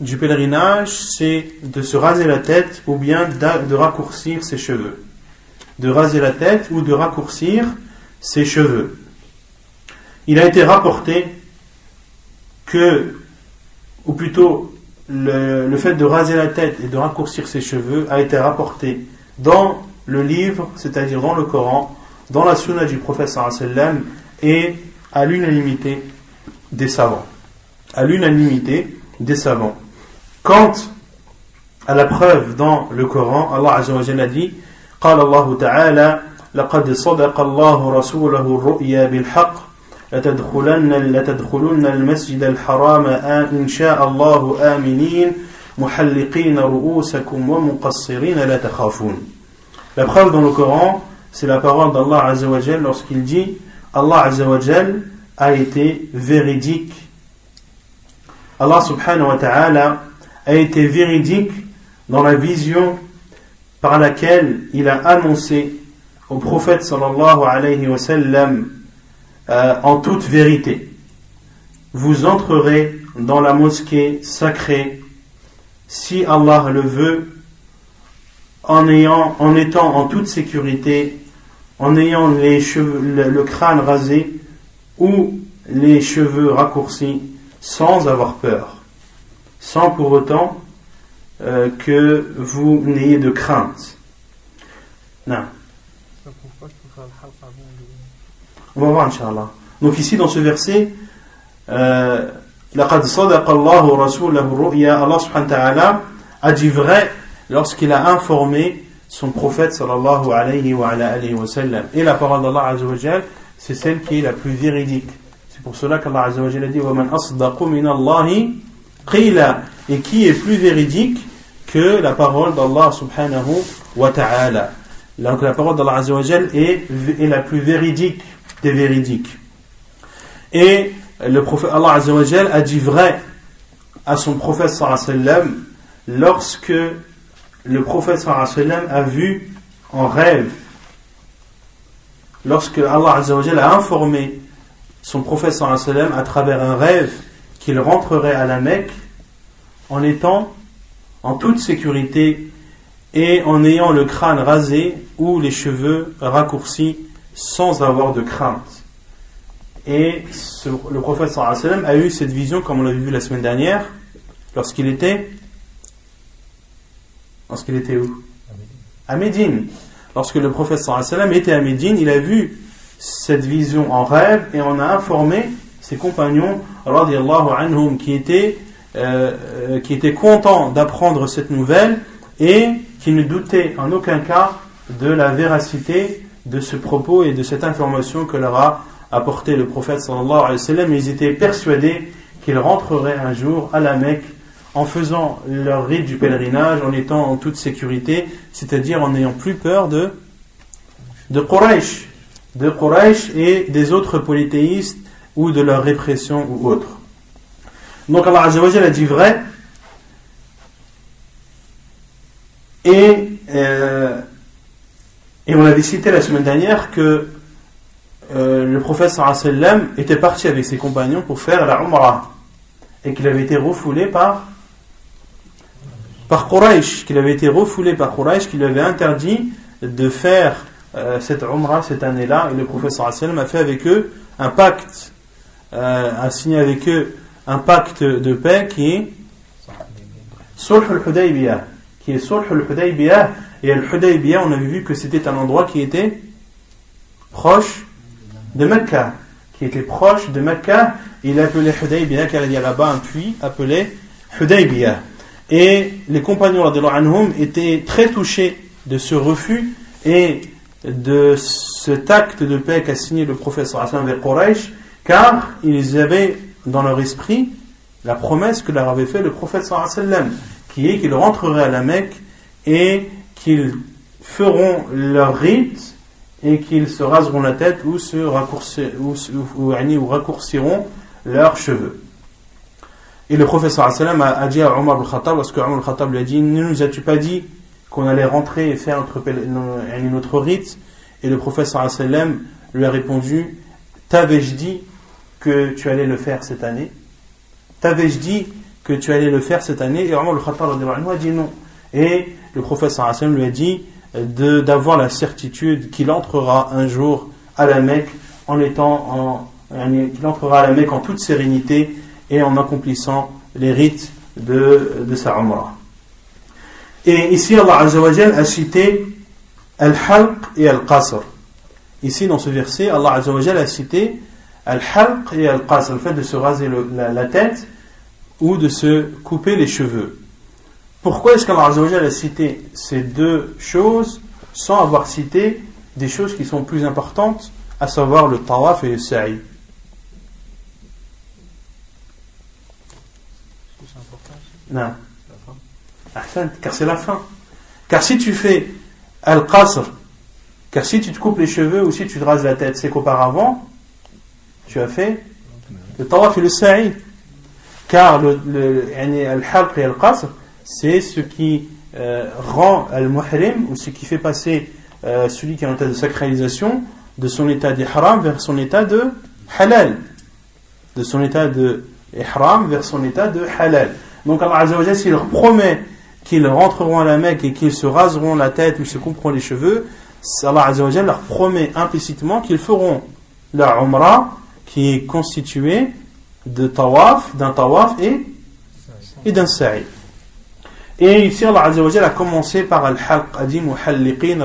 du pèlerinage, c'est de se raser la tête ou bien de raccourcir ses cheveux. De raser la tête ou de raccourcir ses cheveux. Il a été rapporté que, ou plutôt le, fait de raser la tête et de raccourcir ses cheveux a été rapporté dans le livre, c'est-à-dire dans le Coran, dans la sunna du prophète sallam et à l'unanimité des savants. À l'unanimité des savants. Quant à la preuve dans le Coran, Allah Azza wa a dit قال الله تعالى لقد صدق الله رسوله الرؤيا بالحق لتدخلن لتدخلن المسجد الحرام إن شاء الله آمنين la. La preuve dans le Coran, c'est la parole d'Allah Azzawajal lorsqu'il dit Allah Azzawajal a été véridique. Allah subhanahu wa ta'ala a été véridique dans la vision par laquelle il a annoncé au prophète sallallahu alayhi wasallam, euh, en toute vérité. Vous entrerez dans la mosquée sacrée si Allah le veut en, ayant, en étant en toute sécurité, en ayant le, crâne rasé ou les cheveux raccourcis sans avoir peur, sans pour autant euh, que vous n'ayez de crainte. Non. On va voir, Inch'Allah. Donc ici, dans ce verset, euh, Allah a dit vrai lorsqu'il a informé son prophète sallallahu alayhi wa, alayhi wa sallam. Et la parole d'Allah azawajal, c'est celle qui est la plus véridique. C'est pour cela qu'Allah azawajal a dit وَمَنْ أَصْدَقُ مِنَ اللَّهِ قِيلًا Et qui est plus véridique que la parole d'Allah subhanahu wa ta'ala. Donc la parole d'Allah azawajal est, est la plus véridique des véridiques. Et le prophète Allah a dit vrai à son prophète sallam lorsque le prophète sallam a vu en rêve, lorsque Allah a informé son prophète sallam à travers un rêve qu'il rentrerait à la Mecque en étant en toute sécurité et en ayant le crâne rasé ou les cheveux raccourcis sans avoir de crainte. Et le prophète sallam a eu cette vision, comme on l'a vu la semaine dernière, lorsqu'il était Lorsqu'il était où? À Médine. Lorsque le prophète sallam était à Médine, il a vu cette vision en rêve et on a informé ses compagnons anhum, qui étaient, euh, euh, qui étaient contents d'apprendre cette nouvelle et qui ne doutaient en aucun cas de la véracité de ce propos et de cette information que leur apporté le prophète sallallahu alayhi wa sallam. Ils étaient persuadés qu'il rentrerait un jour à la Mecque en faisant leur rite du pèlerinage, en étant en toute sécurité, c'est-à-dire en n'ayant plus peur de, de Quraysh, de Quraysh et des autres polythéistes ou de leur répression ou autre. Donc Allah Azzawajal a dit vrai. Et, euh, et on avait cité la semaine dernière que euh, le prophète était parti avec ses compagnons pour faire la Umrah et qu'il avait été refoulé par par qu'il avait été refoulé par Quraysh, qui lui avait interdit de faire euh, cette Umrah cette année-là. Et le sallam a fait avec eux un pacte, euh, a signé avec eux un pacte de paix qui est Sulh al-Hudaybiyah. Qui est al-Hudaybiyah. Et al-Hudaybiyah, on avait vu que c'était un endroit qui était proche de Mecca. Qui était proche de Mecca. Il appelait Hudaybiyah car il y a là-bas un puits appelé Hudaybiyah. Et les compagnons anhum étaient très touchés de ce refus et de cet acte de paix qu'a signé le professeur Hassan avec Quraysh, car ils avaient dans leur esprit la promesse que leur avait fait le prophète sallam, qui est qu'ils rentreraient à la Mecque et qu'ils feront leur rite et qu'ils se raseront la tête ou se raccourciront, ou raccourciront leurs cheveux. Et le professeur sallam a dit à Omar al-Khattab, parce que Omar al-Khattab lui a dit Ne nous as-tu pas dit qu'on allait rentrer et faire notre, notre rite? Et le professeur lui a répondu T'avais-je dit que tu allais le faire cette année? T'avais-je dit que tu allais le faire cette année? Et Omar al-Khattab a dit non. Et le professeur lui a dit d'avoir la certitude qu'il entrera un jour à la Mecque en étant en, qu'il entrera à la Mecque en toute sérénité et en accomplissant les rites de, de sa Umrah. Et ici, Allah Azzawajal a cité Al-Halq et Al-Qasr. Ici, dans ce verset, Allah Azzawajal a cité Al-Halq et Al-Qasr, le fait de se raser la, la, tête ou de se couper les cheveux. Pourquoi est-ce qu'Allah a cité ces deux choses sans avoir cité des choses qui sont plus importantes, à savoir le tawaf et le sa'i? Non. Car c'est la fin. Car si tu fais al-qasr, car si tu te coupes les cheveux ou si tu te rases la tête, c'est qu'auparavant, tu as fait le tawaf et le sa'i. Car le, le al-halq et al-qasr, c'est ce qui euh, rend al-muhrim, ou ce qui fait passer euh, celui qui est en état de sacralisation, de son état d'ihram vers son état de halal. de son état de vers son état de halal. Donc Allah Azzawajal, s'il leur promet qu'ils rentreront à la Mecque et qu'ils se raseront la tête ou se couperont les cheveux, Allah Azzawajal leur promet implicitement qu'ils feront la Umrah qui est constituée de tawaf, d'un tawaf et, et d'un sa'i. Et ici Allah a commencé par al-halq, a dit muhalliqin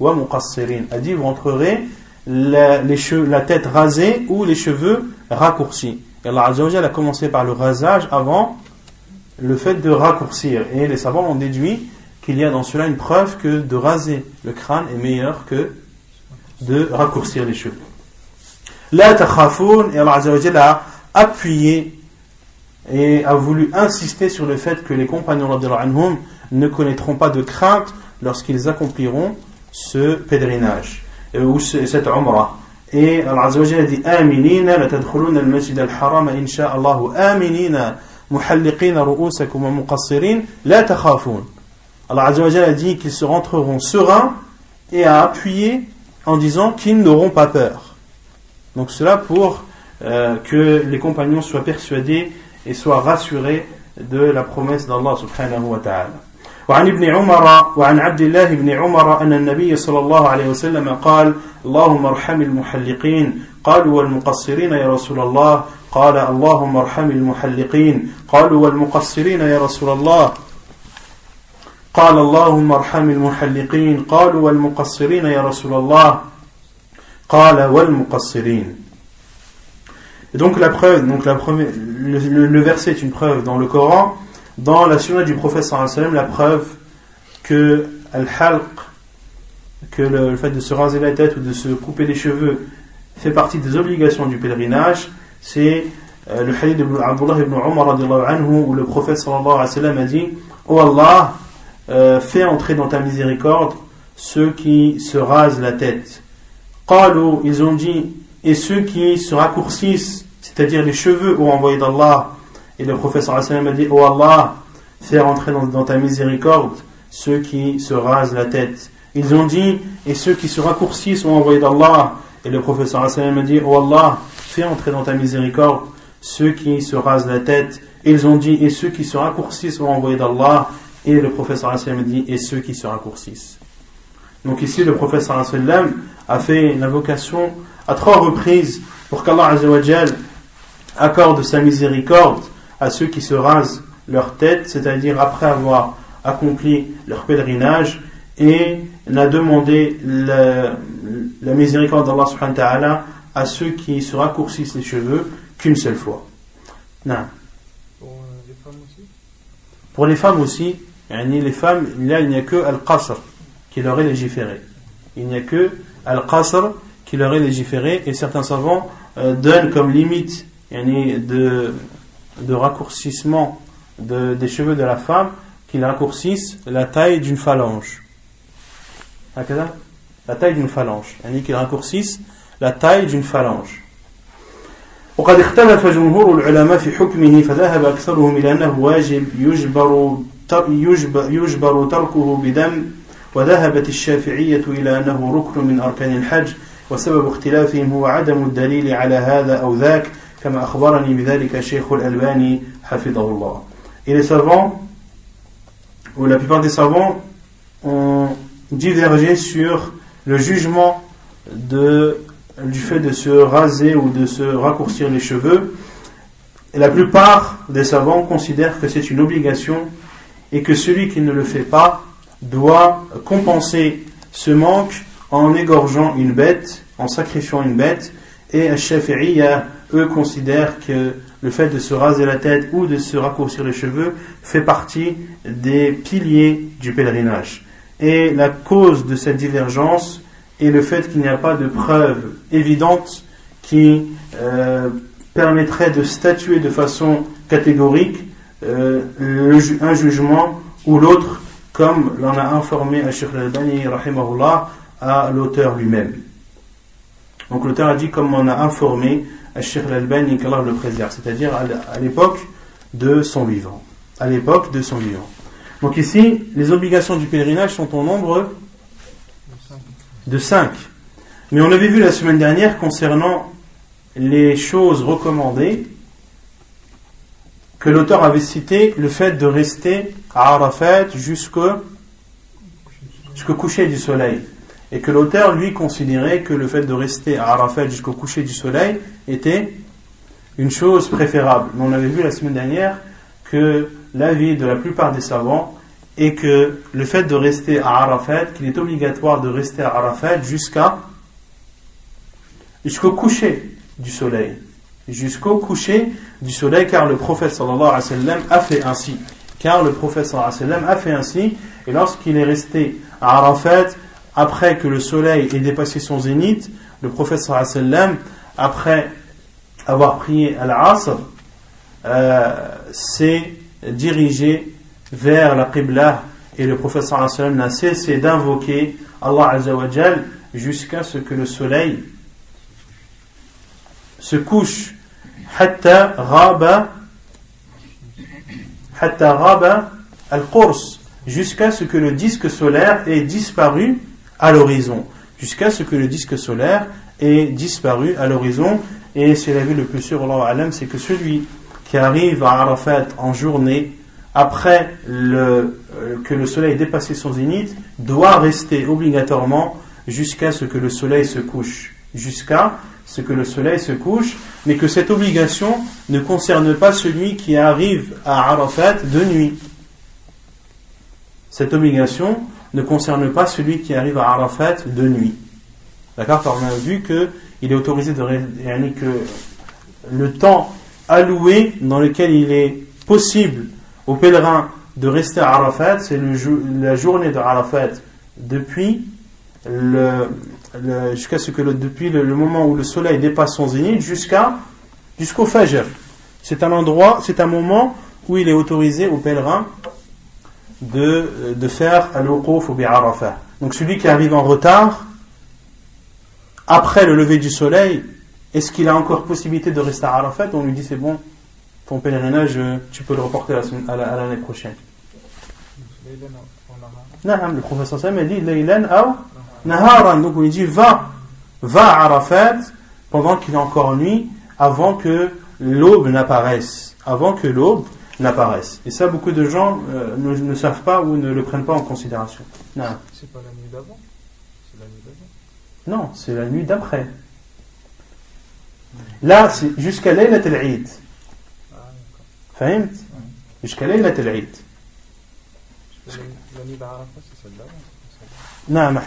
muqassirin. A dit vous rentrerez la, la tête rasée ou les cheveux raccourcis. Et Allah a commencé par le rasage avant le fait de raccourcir. Et les savants ont déduit qu'il y a dans cela une preuve que de raser le crâne est meilleur que de raccourcir les cheveux. La et Allah a appuyé et a voulu insister sur le fait que les compagnons anhum ne connaîtront pas de crainte lorsqu'ils accompliront ce pèlerinage ou cette umrah. Et Allah a dit Aminina la tadkhuluna al-masjid al-haram insha'Allah aminina muhalliqina ru'usakum wa muqassirin la takhafun. Allah a dit qu'ils se rentreront sereins et a appuyé en disant qu'ils n'auront pas peur. Donc cela pour euh, que les compagnons soient persuadés et soient rassurés de la promesse d'Allah subhanahu wa ta'ala. وعن ابن عمر وعن عبد الله بن عمر أن النبي صلى الله عليه وسلم قال اللهم ارحم المحلقين قالوا والمقصرين يا رسول الله قال اللهم ارحم المحلقين قالوا والمقصرين يا رسول الله قال اللهم ارحم المحلقين قالوا والمقصرين يا رسول الله قال والمقصرين Et donc la preuve, donc la première, le, verset est une preuve dans le Coran, dans la sunna du prophète sallam, la preuve que al-halq, que le, fait de se raser la tête ou de se couper les cheveux fait partie des obligations du pèlerinage, c'est euh, le hadith d'Abdullah ibn Umar anhu, où le prophète sallallahu alayhi wa a dit Oh Allah, euh, fais entrer dans ta miséricorde ceux qui se rasent la tête. Ils ont dit, et ceux qui se raccourcissent, c'est-à-dire les cheveux au envoyé d'Allah. Et le sallam a dit Oh Allah, fais entrer dans, ta miséricorde ceux qui se rasent la tête. Ils ont dit, et ceux qui se raccourcissent au envoyé d'Allah. Et le sallam a dit Oh Allah, fais entrer dans ta miséricorde ceux qui se rasent la tête. Ils ont dit, et ceux qui se raccourcissent au envoyé d'Allah. Et le professeur sallam dit, et ceux qui se raccourcissent. Donc ici, le professeur a fait une invocation à trois reprises pour qu'Allah accorde sa miséricorde à ceux qui se rasent leur tête, c'est-à-dire après avoir accompli leur pèlerinage, et n'a demandé la, la miséricorde d'Allah subhanahu wa ta'ala à ceux qui se raccourcissent les cheveux qu'une seule fois. Non. Pour euh, les femmes aussi? Pour les femmes aussi, les femmes, là il n'y a que Al-Qasr qui leur est légiféré. Il n'y a que Al-Qasr qui leur est légiféré et certains savants euh, donnent comme limite de, de raccourcissement de, des cheveux de la femme qu'ils raccourcissent la taille d'une phalange. La taille d'une phalange. qu'ils raccourcissent la taille d'une phalange. وقد اختلف جمهور العلماء في حكمه فذهب أكثرهم إلى أنه واجب يجبر يجبر, يجبر تركه بدم وذهبت الشافعية إلى أنه ركن من أركان الحج وسبب اختلافهم هو عدم الدليل على هذا أو ذاك كما أخبرني بذلك شيخ الألباني حفظه الله Et les savants, ou la plupart des savants, ont divergé sur le jugement de, du fait de se raser ou de se raccourcir les cheveux. Et la plupart des savants considèrent que c'est une obligation et que celui qui ne le fait pas doit compenser ce manque en égorgeant une bête, en sacrifiant une bête. Et à Shafi'iyya, eux considèrent que le fait de se raser la tête ou de se raccourcir les cheveux fait partie des piliers du pèlerinage. Et la cause de cette divergence est le fait qu'il n'y a pas de preuve évidente qui euh, permettrait de statuer de façon catégorique euh, un jugement ou l'autre, comme l'en a informé Sheikh al-Albani à l'auteur lui-même. Donc l'auteur a dit comme on a informé Sheikh al-Albani qu'Allah le préserve, c'est-à-dire à l'époque de son vivant. À l'époque de son vivant. Donc ici, les obligations du pèlerinage sont au nombre de cinq. Mais on avait vu la semaine dernière concernant les choses recommandées que l'auteur avait cité le fait de rester à Arafat jusqu'au coucher du soleil. Et que l'auteur, lui, considérait que le fait de rester à Arafat jusqu'au coucher du soleil était une chose préférable. Mais on avait vu la semaine dernière que l'avis de la plupart des savants est que le fait de rester à Arafat, qu'il est obligatoire de rester à Arafat jusqu'à jusqu'au coucher du soleil. Jusqu'au coucher du soleil, car le prophète sallallahu alayhi wa sallam a fait ainsi. Car le prophète sallallahu alayhi a fait ainsi, et lorsqu'il est resté à Arafat, après que le soleil ait dépassé son zénith, le prophète sallam, après avoir prié à l'Asr, euh, s'est dirigé vers la Qibla et le prophète sallam n'a cessé d'invoquer Allah azawajal jusqu'à ce que le soleil se couche. Hatta raba hatta raba al-qurs jusqu'à ce que le disque solaire ait disparu à l'horizon jusqu'à ce que le disque solaire ait disparu à l'horizon et c'est la vie le plus sûr c'est que celui qui arrive à Arafat en journée après le, euh, que le soleil ait dépassé son zénith doit rester obligatoirement jusqu'à ce que le soleil se couche jusqu'à ce que le soleil se couche, mais que cette obligation ne concerne pas celui qui arrive à Arafat de nuit. Cette obligation ne concerne pas celui qui arrive à Arafat de nuit. D'accord Car on a vu qu'il est autorisé de que le temps alloué dans lequel il est possible aux pèlerins de rester à Arafat, c'est la journée de Arafat depuis le, depuis le, moment où le soleil dépasse son zénith jusqu'à jusqu'au Fajr. C'est un endroit, c'est un moment où il est autorisé aux pèlerins de, de faire al-wuquf ou bi'arafah. Donc celui qui arrive en retard après le lever du soleil, est-ce qu'il a encore possibilité de rester à Arafat On lui dit c'est bon, ton pèlerinage, tu peux le reporter à l'année prochaine. le professeur a dit Naharan, donc on dit va, va à Arafat pendant qu'il est encore nuit, avant que l'aube n'apparaisse. Avant que l'aube n'apparaisse. Et ça, beaucoup de gens euh, ne, ne, savent pas ou ne le prennent pas en considération. Non. C'est pas la nuit d'avant? C'est la nuit d'avant? Non, c'est la nuit d'après. Là, c'est jusqu'à Laylat al-Eid. Ah, Fahimt Jusqu'à Laylat al-Eid. La nuit d'Arafat, c'est celle d'avant. Non,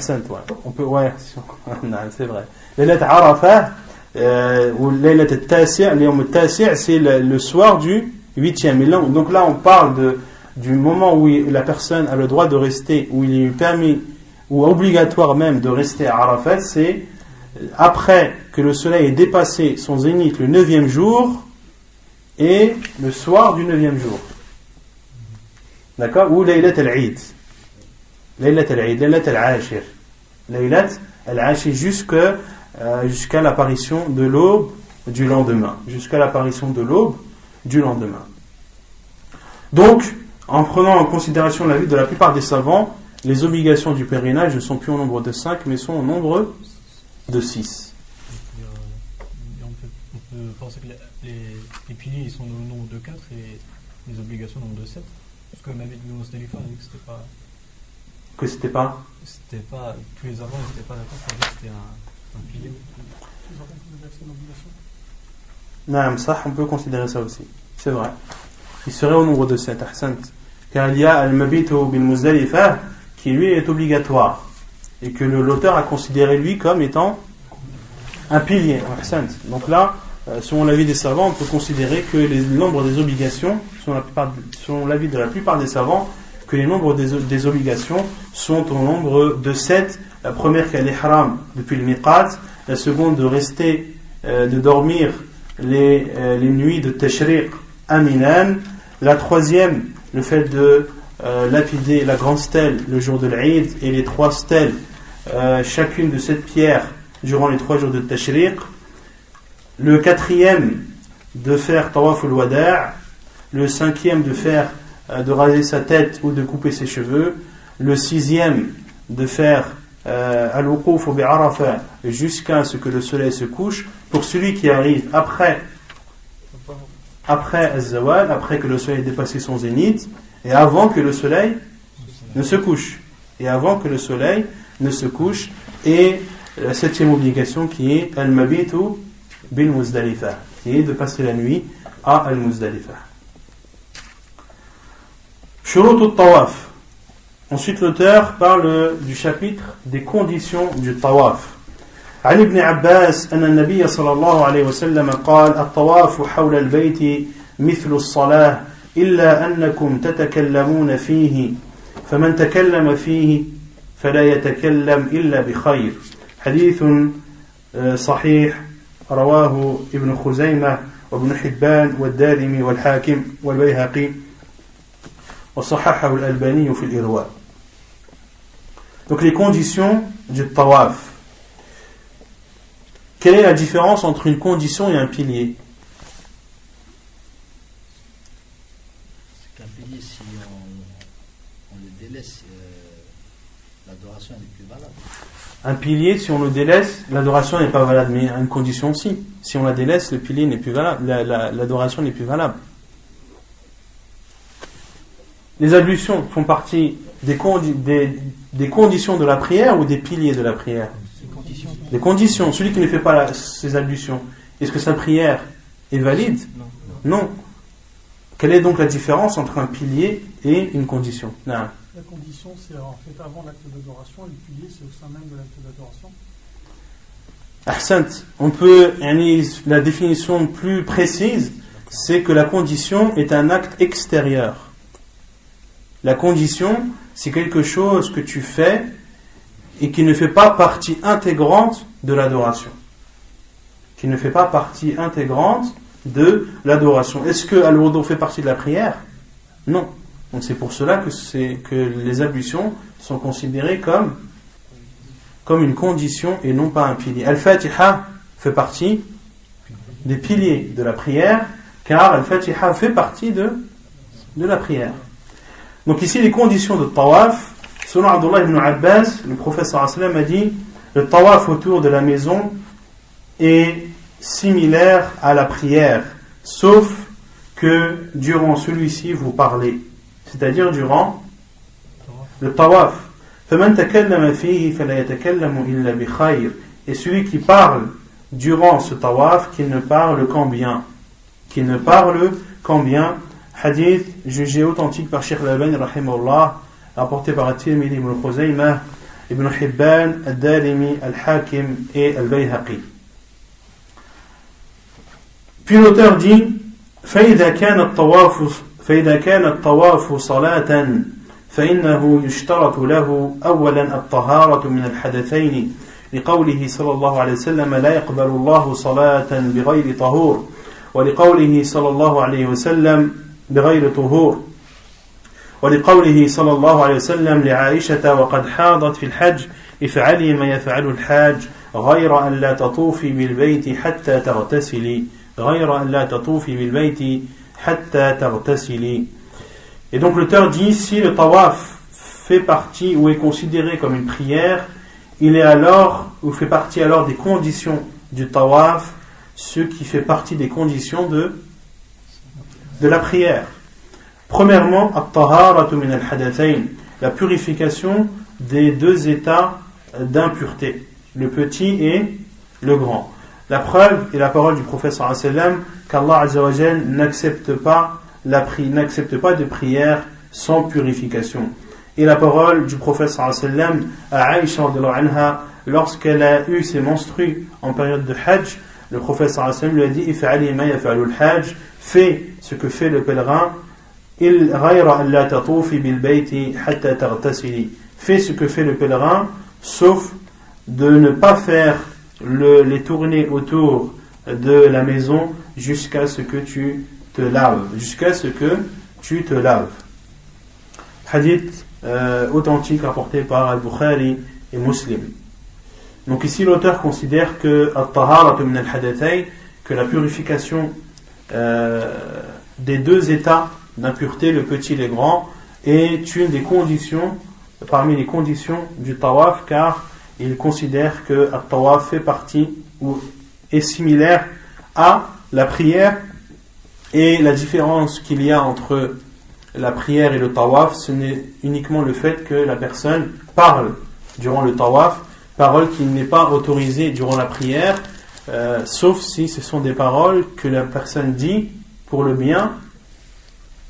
on peut, ouais, c'est vrai. Laylat Arafah, euh, ou Laylat al c'est le, soir du 8e. Donc là, on parle de, du moment où la personne a le droit de rester, où il est permis, ou obligatoire même de rester à Arafat, c'est après que le soleil ait dépassé son zénith le 9e jour et le soir du 9e jour. D'accord? Ou Laylat al-Eid. Laylat al-Eid, Laylat al-Ashir. Laylat al-Ashir euh, jusqu'à l'apparition de l'aube du lendemain. Jusqu'à l'apparition de l'aube du lendemain. Donc, en prenant en considération la vie de la plupart des savants, les obligations du pèlerinage ne sont plus au nombre de 5, mais sont au nombre de 6. On peut penser que les, piliers ils sont au nombre de 4 et les obligations au nombre de 7. Parce que la vie de Musdalifa a dit que c'était pas. Que c'était pas C'était pas. Tous les avant n'étaient pas d'accord pour dire que c'était un, un pilier. Non, ça, on peut considérer ça aussi. C'est vrai. Il serait au nombre de 7, Ahsant. Car il y a Al-Mabitu bin Muzdalifa qui lui est obligatoire. Et que l'auteur a considéré lui comme étant un pilier. Ahsant. Donc là, euh, selon l'avis des savants, on peut considérer que les nombres des obligations, selon l'avis de la plupart des savants, que les nombres des, obligations sont au nombre de 7. La première qui est l'ihram depuis le miqat, la seconde de rester, euh, de dormir les, euh, les, nuits de tashriq aminan, la troisième le fait de euh, lapider la grande stèle le jour de l'Aïd et les trois stèles, chacune de cette pierre durant les trois jours de tashriq, le quatrième de faire tawaf al-wada' le cinquième de faire euh, de raser sa tête ou de couper ses cheveux. Le sixième, de faire euh, al-wuquf bi'arafa jusqu'à ce que le soleil se couche, pour celui qui arrive après après zawal après que le soleil ait dépassé son zénith, et avant que le soleil ne se couche. Et avant que le soleil ne se couche. Et la septième obligation qui est al-mabitu bil muzdalifa, qui est de passer la nuit à al-muzdalifa. Shurut tawaf Ensuite, l'auteur parle du chapitre des conditions du tawaf. عن ابن عباس أن النبي صلى الله عليه وسلم قال الطواف حول البيت مثل الصلاة إلا أنكم تتكلمون فيه فمن تكلم فيه فلا يتكلم إلا بخير حديث صحيح رواه ابن خزيمة وابن حبان والدارمي والحاكم والبيهقي وصححه الألباني في الإرواء Donc les conditions du tawaf. Quelle est la différence entre une condition et un pilier? C'est qu'un pilier, si on, on le délaisse, euh, l'adoration n'est plus valable. Un pilier, si on le délaisse, l'adoration n'est pas valable, mais une condition aussi. Si on la délaisse, le pilier n'est plus valable, l'adoration n'est plus valable. Les ablutions font partie des, des, des, conditions de la prière ou des piliers de la prière Des conditions. Celui qui ne fait pas ces ablutions, est-ce que sa prière est valide non. Quelle est donc la différence entre un pilier et une condition non. La condition, c'est en fait avant l'acte d'adoration, et le pilier, c'est au sein même de l'acte d'adoration. Ahsant, on peut, la définition plus précise, c'est que la condition est un acte extérieur. La condition, c'est quelque chose que tu fais et qui ne fait pas partie intégrante de l'adoration. Qui ne fait pas partie intégrante de l'adoration. Est-ce que al fait partie de la prière? Non. Donc c'est pour cela que, les ablutions sont considérées comme, une condition et non pas un pilier. Al-Fatiha fait partie des piliers de la prière, car Al-Fatiha fait partie de la prière. Donc ici, les conditions de tawaf, selon Abdullah ibn Abbas, le professeur a dit, le tawaf autour de la maison est similaire à la prière, sauf que durant celui-ci vous parlez, c'est-à-dire durant le tawaf. Et celui qui parle durant ce tawaf, qu'il ne parle qu'en bien, qu'il ne parle qu'en bien, hadith jugé authentique par Sheikh Al-Albani rahimahullah, rapporté par At-Tirmidhi ibn Khuzaymah, ibn Hibban, Al-Darimi, Al-Hakim et Al-Bayhaqi. Puis l'auteur dit فإذا كان الطواف فإذا كان الطواف صلاة فإنه يشترط له أولا الطهارة من الحدثين لقوله صلى الله عليه وسلم لا يقبل الله صلاة بغير طهور ولقوله صلى الله عليه وسلم بغير طهور ولقوله صلى الله عليه وسلم لعائشة وقد حاضت في الحج افعلي ما يفعل الحاج غير أن لا تطوفي بالبيت حتى تغتسلي غير أن لا تطوفي بالبيت حتى تغتسلي Et donc l'auteur dit si le tawaf fait partie ou est considéré comme une prière, il est alors ou fait partie alors des conditions du tawaf, ce qui fait partie des conditions de de la prière. Premièrement, la purification des deux états d'impureté, le petit et le grand. La preuve est la parole du sallam qu'Allah n'accepte pas n'accepte pas de prière sans purification. Et la parole du sallam à Aïcha lorsqu'elle a eu ses menstrues en période de Hajj, le sallam lui a dit fais ce que fait le pèlerin. Fais ce que fait le pèlerin sauf de ne pas faire le, les tournées autour de la maison jusqu'à ce que tu te laves. Jusqu'à ce que tu te laves. Hadith euh, authentique rapporté par Al-Bukhari et Muslim. Donc ici l'auteur considère que que la purification euh, des deux états d'impureté, le petit et le grand, est une des conditions, parmi les conditions du tawaf, car il considère que le tawaf fait partie ou est similaire à la prière et la différence qu'il y a entre la prière et le tawaf, ce n'est uniquement le fait que la personne parle durant le tawaf, parole qui n'est pas autorisée durant la prière, euh, sauf si ce sont des paroles que la personne dit pour le bien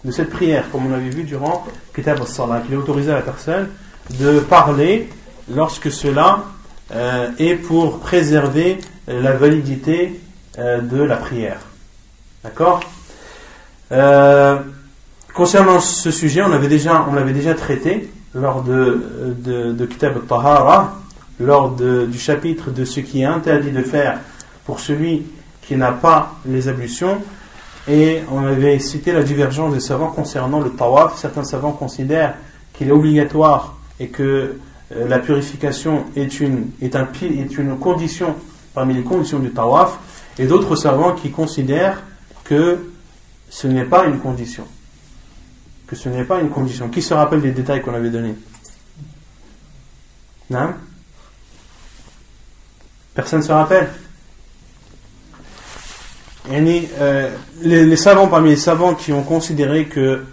de cette prière, comme on avait vu durant Kitab al-Salah, qu'il est autorisé à la personne de parler lorsque cela euh, est pour préserver la validité euh, de la prière. D'accord? Concernant ce sujet, on l'avait déjà, déjà traité lors de, de, de Kitab al-Tahara, lors du chapitre de ce qui est interdit de faire pour celui qui n'a pas les ablutions. Et on avait cité la divergence des savants concernant le tawaf. Certains savants considèrent qu'il est obligatoire et que euh, la purification est une, est, un, est une condition parmi les conditions du tawaf. Et d'autres savants qui considèrent que ce n'est pas une condition que ce n'est pas une condition. Qui se rappelle des détails qu'on avait donnés? Non? Personne ne se rappelle? Les, les, savants, parmi les savants qui ont considéré que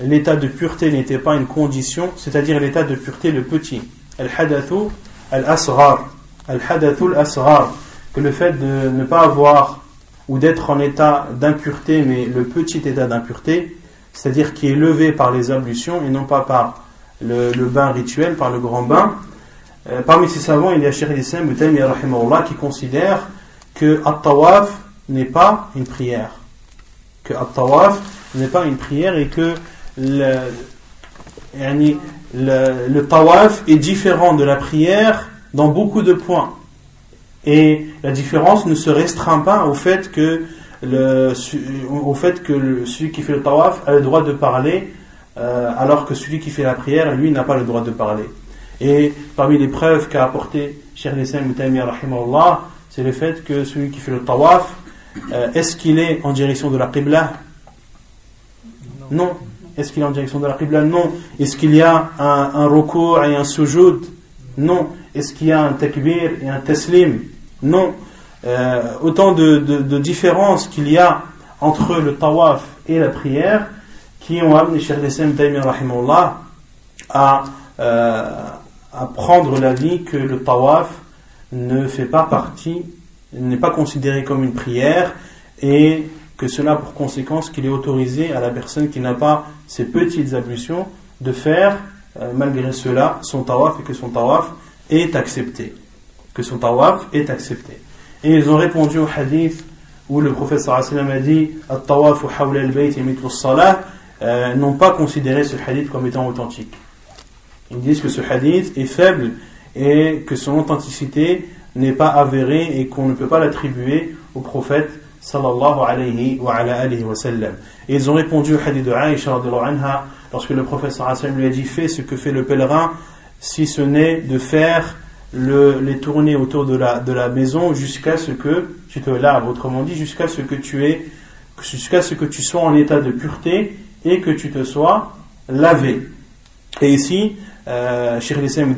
l'état de pureté n'était pas une condition, c'est-à-dire l'état de pureté le petit, al-hadathu al-asghar, al-hadathu al-asghar, que le fait de ne pas avoir ou d'être en état d'impureté, mais le petit état d'impureté, c'est-à-dire qui est levé par les ablutions et non pas par le, bain rituel, par le grand bain. Euh, parmi ces savants, il y a Cheikh Islam qui considère que At-Tawaf n'est pas une prière. Que At-Tawaf n'est pas une prière et que le, le, Tawaf est différent de la prière dans beaucoup de points. Et la différence ne se restreint pas au fait que le, au fait que celui qui fait le tawaf a le droit de parler, euh, alors que celui qui fait la prière, lui, n'a pas le droit de parler. Et parmi les preuves qu'a apporté Cheikh Nissan rahimahullah, c'est le fait que celui qui fait le tawaf, euh, est-ce qu'il est en direction de la Qibla? Non. Est-ce qu'il est en direction de la Qibla? Non. Est-ce qu'il y a un, un recours et un sujoud Non. Est-ce qu'il y a un takbir et un taslim? Non. Euh, autant de, différences qu'il y a entre le tawaf et la prière qui ont amené Cheikh Lessem à, euh, à prendre l'avis que le tawaf ne fait pas partie, n'est pas considéré comme une prière et que cela a pour conséquence qu'il est autorisé à la personne qui n'a pas ces petites ablutions de faire euh, malgré cela son tawaf et que son tawaf est accepté. Que son tawaf est accepté. Et ils ont répondu au hadith où le prophète sallam a dit At-tawaf al-bayt salah euh, n'ont pas considéré ce hadith comme étant authentique. Ils disent que ce hadith est faible et que son authenticité n'est pas avérée et qu'on ne peut pas l'attribuer au prophète sallallahu alayhi wa wa sallam. Et ils ont répondu au hadith de Aïcha anha lorsque le prophète sallallahu lui a dit fais ce que fait le pèlerin si ce n'est de faire le, les tourner autour de la, de la maison jusqu'à ce que tu te laves, autrement dit, jusqu'à ce que tu es, jusqu'à ce que tu sois en état de pureté et que tu te sois lavé. Et ici, euh, Sheikh Islam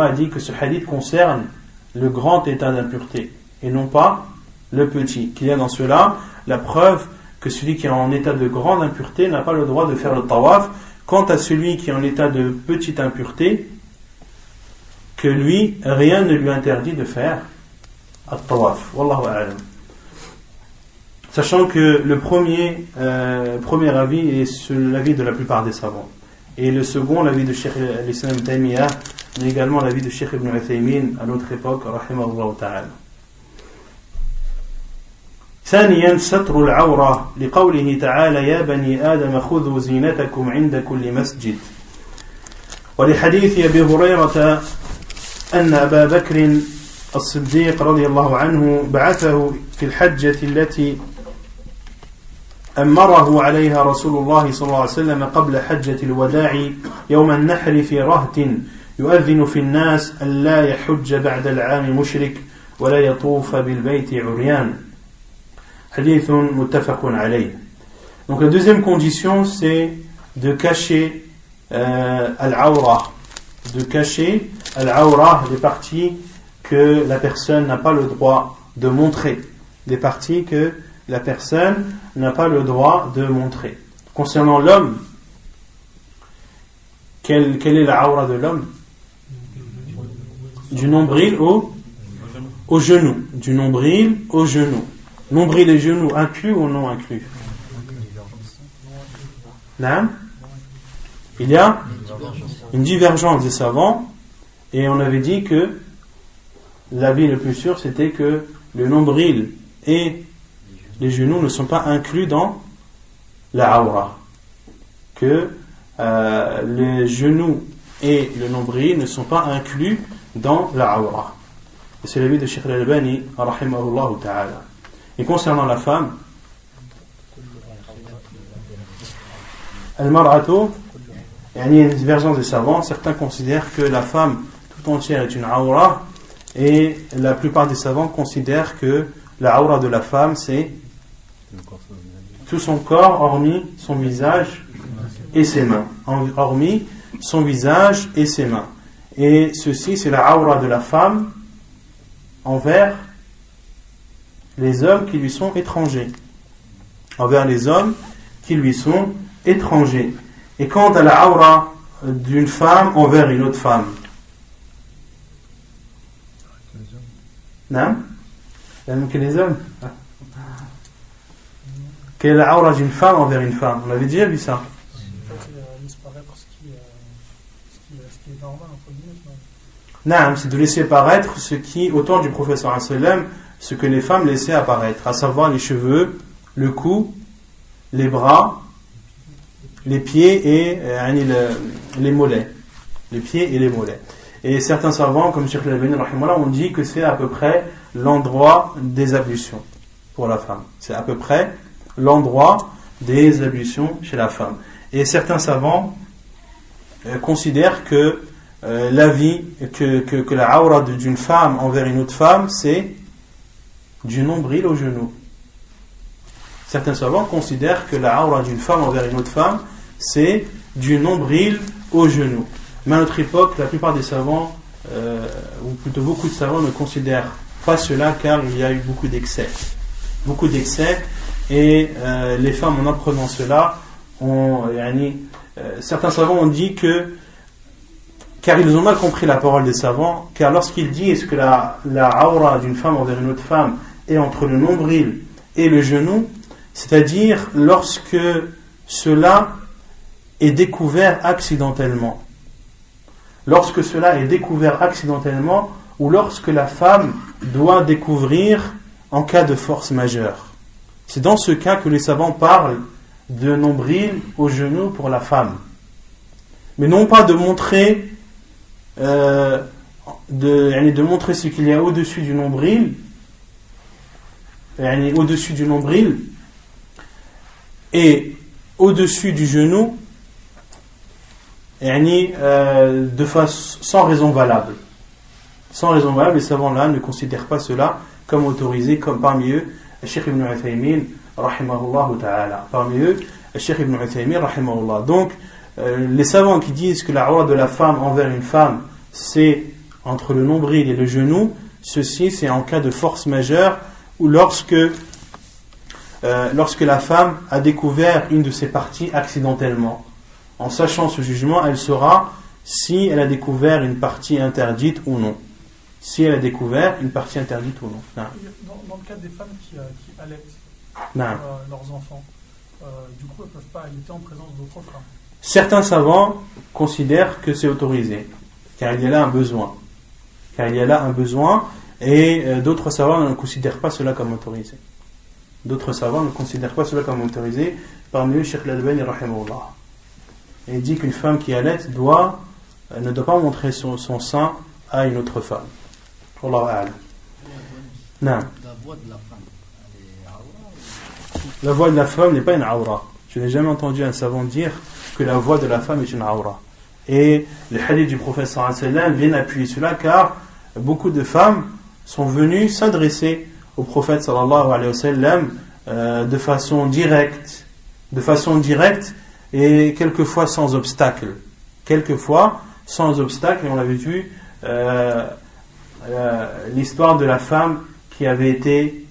a dit que ce hadith concerne le grand état d'impureté et non pas le petit. Qu'il y a dans cela la preuve que celui qui est en état de grande impureté n'a pas le droit de faire le tawaf. Quant à celui qui est en état de petite impureté, que lui, rien ne lui interdit de faire at-tawaf. Wallahu a'lam. Sachant que le premier, euh, premier avis est l'avis de la plupart des savants. Et le second, l'avis de Cheikh al-Islam Taymiyyah, mais également l'avis de Cheikh Ibn Uthaymin à notre époque, rahimahullah ta'ala. ثانيا ستر العورة لقوله تعالى يا بني آدم خذوا زينتكم عند كل مسجد ولحديث أبي هريرة أن أبا بكر الصديق رضي الله عنه بعثه في الحجة التي أمره عليها رسول الله صلى الله عليه وسلم قبل حجة الوداع يوم النحر في رهت يؤذن في الناس أن لا يحج بعد العام مشرك ولا يطوف بالبيت عريان. حديث متفق عليه. Donc la deuxième condition c'est de cacher euh, al-awra, de cacher al-awra, les parties que la personne n'a pas le droit de montrer. Les parties que la personne n'a pas le droit de montrer. Concernant l'homme, quelle, est la aura de l'homme? Du nombril au, genou. Du nombril au genou. Nombril et genou inclus ou non inclus? Là, il y a une divergence des savants et on avait dit que l'avis le plus sûr c'était que le nombril et les genoux ne sont pas inclus dans la aura. Que euh, les genoux et le nombril ne sont pas inclus dans la aura. C'est l'avis de Sheikh al-Albani, ta'ala. Et concernant la femme, Al-Mar'atu, il y a une divergence des savants. Certains considèrent que la femme tout entière est une aura, et la plupart des savants considèrent que la aura de la femme c'est tout son corps, hormis son visage et ses mains. Hormis son visage et ses mains. Et ceci, c'est la aura de la femme envers les hommes qui lui sont étrangers. Envers les hommes qui lui sont étrangers. Et quant à la aura d'une femme envers une autre femme, non? Même que les hommes. Quelle est la aura d'une femme envers une femme? On avait déjà vu ça. Non, c'est de laisser paraître ce qui, au temps du professeur ce que les femmes laissaient apparaître, à savoir les cheveux, le cou, les bras, les pieds et euh, les mollets. Les pieds et les mollets. Et certains savants, comme Sheikh al ont dit que c'est à peu près l'endroit des ablutions pour la femme. C'est à peu près l'endroit des ablutions chez la femme. Et certains savants euh, considèrent que euh, la vie, que, que, la aura d'une femme envers une autre femme, c'est du nombril au genou. Certains savants considèrent que la aura d'une femme envers une autre femme, c'est du nombril au genou. Mais à notre époque, la plupart des savants, euh, ou plutôt beaucoup de savants, ne considèrent pas cela car il y a eu beaucoup d'excès. Beaucoup d'excès et euh, les femmes en apprenant cela, ont, euh, certains savants ont dit que, car ils ont mal compris la parole des savants, car lorsqu'ils disent que la, la aura d'une femme envers une autre femme est entre le nombril et le genou, c'est-à-dire lorsque cela est découvert accidentellement. Lorsque cela est découvert accidentellement, ou lorsque la femme doit découvrir en cas de force majeure. C'est dans ce cas que les savants parlent de nombril au genou pour la femme. Mais non pas de montrer, euh, de, de montrer ce qu'il y a au-dessus du nombril, au-dessus du nombril et au-dessus du genou, euh, de face, sans raison valable. Sans raison valable, les savants-là ne considèrent pas cela comme autorisé, comme parmi eux, Cheikh ibn Uthaymin, rahimahullah ta'ala. Parmi eux, Cheikh ibn Uthaymin, rahimahullah. Donc, euh, les savants qui disent que la roi de la femme envers une femme, c'est entre le nombril et le genou, ceci c'est en cas de force majeure ou lorsque, euh, lorsque la femme a découvert une de ses parties accidentellement. En sachant ce jugement, elle saura si elle a découvert une partie interdite ou non si elle a découvert une partie interdite ou non. Dans, dans, le cas des femmes qui, euh, qui allaitent euh, leurs enfants, euh, du coup, elles ne peuvent pas allaiter en présence d'autres femmes. Certains savants considèrent que c'est autorisé, car il y a là un besoin. Car il y a là un besoin, et d'autres savants ne considèrent pas cela comme autorisé. D'autres savants ne considèrent pas cela comme autorisé, parmi eux, Sheikh Lalbani. Et il dit qu'une femme qui allait doit, ne doit pas montrer son, son sein à une autre femme. La voix de la femme. Voix de la femme n'est pas une aura. Je n'ai jamais entendu un savant dire que la voix de la femme est une aura. Et les hadiths du professeur viennent appuyer cela car beaucoup de femmes sont venues s'adresser au prophète sallallahu alayhi wa euh, de façon directe, de façon directe et quelquefois sans obstacle. Quelquefois sans obstacle, et on l'avait vu euh, l'histoire de la femme qui avait été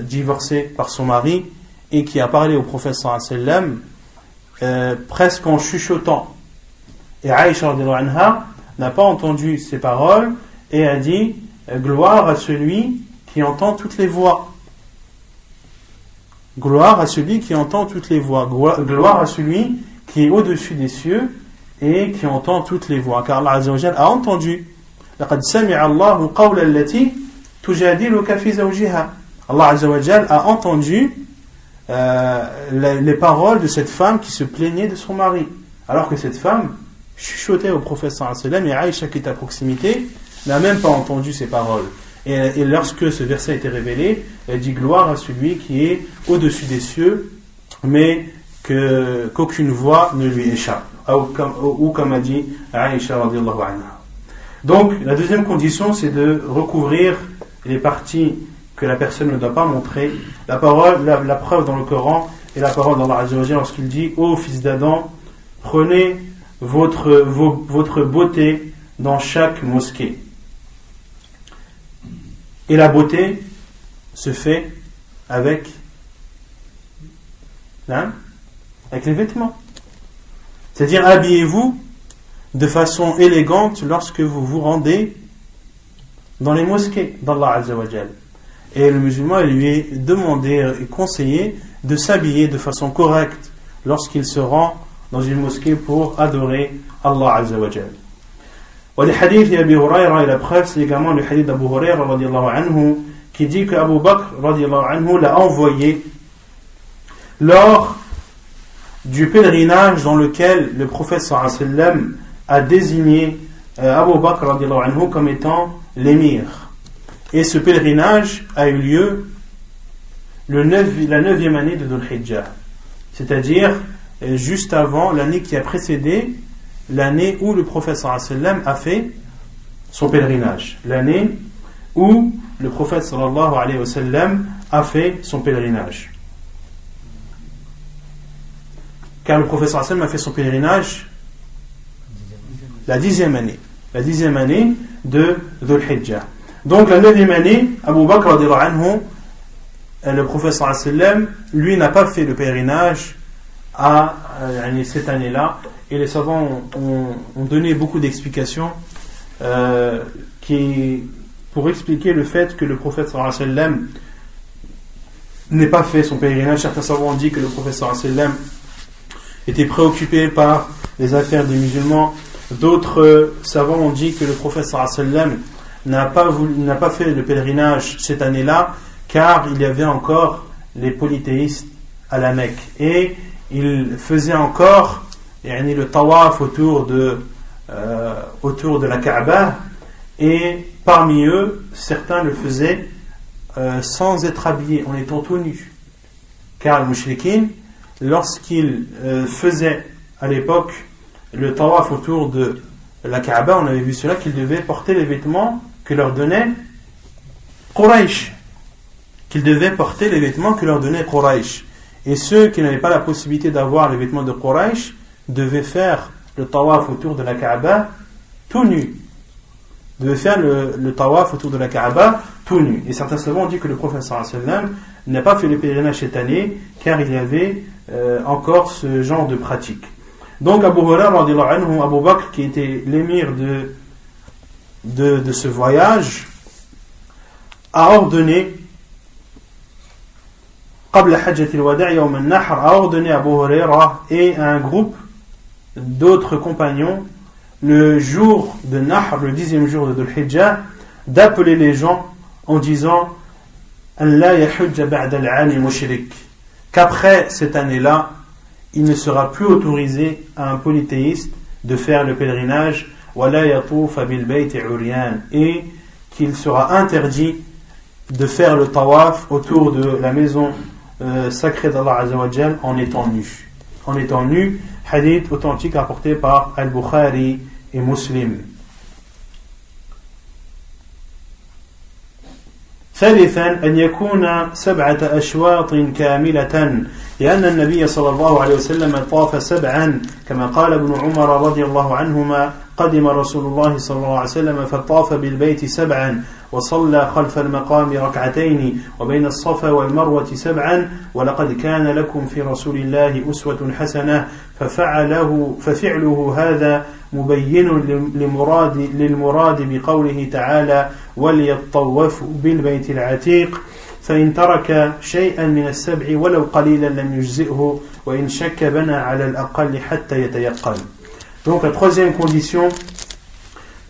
divorcée par son mari et qui a parlé au prophète sallam presque en chuchotant. Et Aïcha n'a pas entendu ces paroles et a dit Gloire à celui qui entend toutes les voix. Gloire à celui qui entend toutes les voix. Gloire à celui qui est au-dessus des cieux et qui entend toutes les voix. Car Allah a entendu. Allah a entendu euh, les paroles de cette femme qui se plaignait de son mari. Alors que cette femme chuchotait au prophète sallam et Aïcha qui est à proximité n'a même pas entendu ces paroles. Et, lorsque ce verset a été révélé, elle dit gloire à celui qui est au-dessus des cieux, mais qu'aucune voix ne lui échappe. Ou comme, a dit Aïcha anha. Donc, la deuxième condition, c'est de recouvrir les parties que la personne ne doit pas montrer. La parole, la, preuve dans le Coran et la parole dans la lorsqu'il dit Ô fils d'Adam, prenez votre, beauté dans chaque mosquée. Et la beauté se fait avec, hein, avec les vêtements. C'est-à-dire habillez-vous de façon élégante lorsque vous vous rendez dans les mosquées d'Allah Azzawajal. Et le musulman il lui est demandé et conseillé de s'habiller de façon correcte lorsqu'il se rend dans une mosquée pour adorer Allah Azzawajal. ولحديث أبي هريرة إلى preuve c'est également le hadith d'Abu Huraira radiallahu anhu qui dit que Abu Bakr radiallahu anhu l'a envoyé lors du pèlerinage dans lequel le prophète sallam a désigné euh, Abu Bakr anhu comme étant l'émir. Et ce pèlerinage a eu lieu le 9, la neuvième année de Dhul Hijjah, c'est-à-dire euh, juste avant l'année qui a précédé l'année où le prophète sallam a fait son pèlerinage. L'année où le prophète sallallahu sallam a fait son pèlerinage. Car le prophète sallallahu a fait son pèlerinage la dixième année. La dixième année de Dhul Hijjah. Donc la neuvième année, Abu Bakr anhu, le prophète sallam, lui n'a pas fait le pèlerinage à euh, cette année-là et les savants ont, donné beaucoup d'explications euh, qui, pour expliquer le fait que le prophète sallam n'ait pas fait son pèlerinage. Certains savants ont dit que le prophète sallam était préoccupé par les affaires des musulmans. D'autres savants ont dit que le prophète sallam n'a pas, fait le pèlerinage cette année-là car il y avait encore les polythéistes à la Mecque. Et il faisait encore le tawaf autour de, euh, autour de la Kaaba et parmi eux, certains le faisaient euh, sans être habillés, en étant tout nus. Car les mouchriquins, lorsqu'ils euh, à l'époque le tawaf autour de la Kaaba, on avait vu cela, qu'ils devaient porter les vêtements que leur donnait Quraysh. Qu'ils devaient porter les vêtements que leur donnait Quraysh. Et ceux qui n'avaient pas la possibilité d'avoir les vêtements de Quraysh, devait faire le tawaf autour de la Kaaba tout nu. Devait faire le, tawaf autour de la Kaaba tout nu. Et certains savants ont dit que le sallam n'a pas fait le pèlerinage cette année car il y avait euh, encore ce genre de pratique. Donc Abu Hurairah, Abu Bakr, qui était l'émir de, de, ce voyage, a ordonné a ordonné à Abu Hurairah et à un groupe d'autres compagnons le jour de Nahr, le dixième jour de Dhul Hijjah, d'appeler les gens en disant qu'après cette année-là, il ne sera plus autorisé à un polythéiste de faire le pèlerinage et qu'il sera interdit de faire le tawaf autour de la maison euh, sacrée d'Allah en étant nu. En étant nu, hadith authentique rapporté par Al-Bukhari et Muslim. ثالثا أن يكون سبعة أشواط كاملة لأن النبي صلى الله عليه وسلم طاف سبعا كما قال ابن عمر رضي الله عنهما قدم رسول الله صلى الله عليه وسلم فطاف بالبيت سبعا وصلى خلف المقام ركعتين وبين الصفا والمروة سبعا ولقد كان لكم في رسول الله أسوة حسنة ففعله ففعله هذا مبين لمراد للمراد بقوله تعالى وليطوفوا بالبيت العتيق فإن ترك شيئا من السبع ولو قليلا لم يجزئه وإن شك بنى على الأقل حتى يتيقن Donc la troisième condition,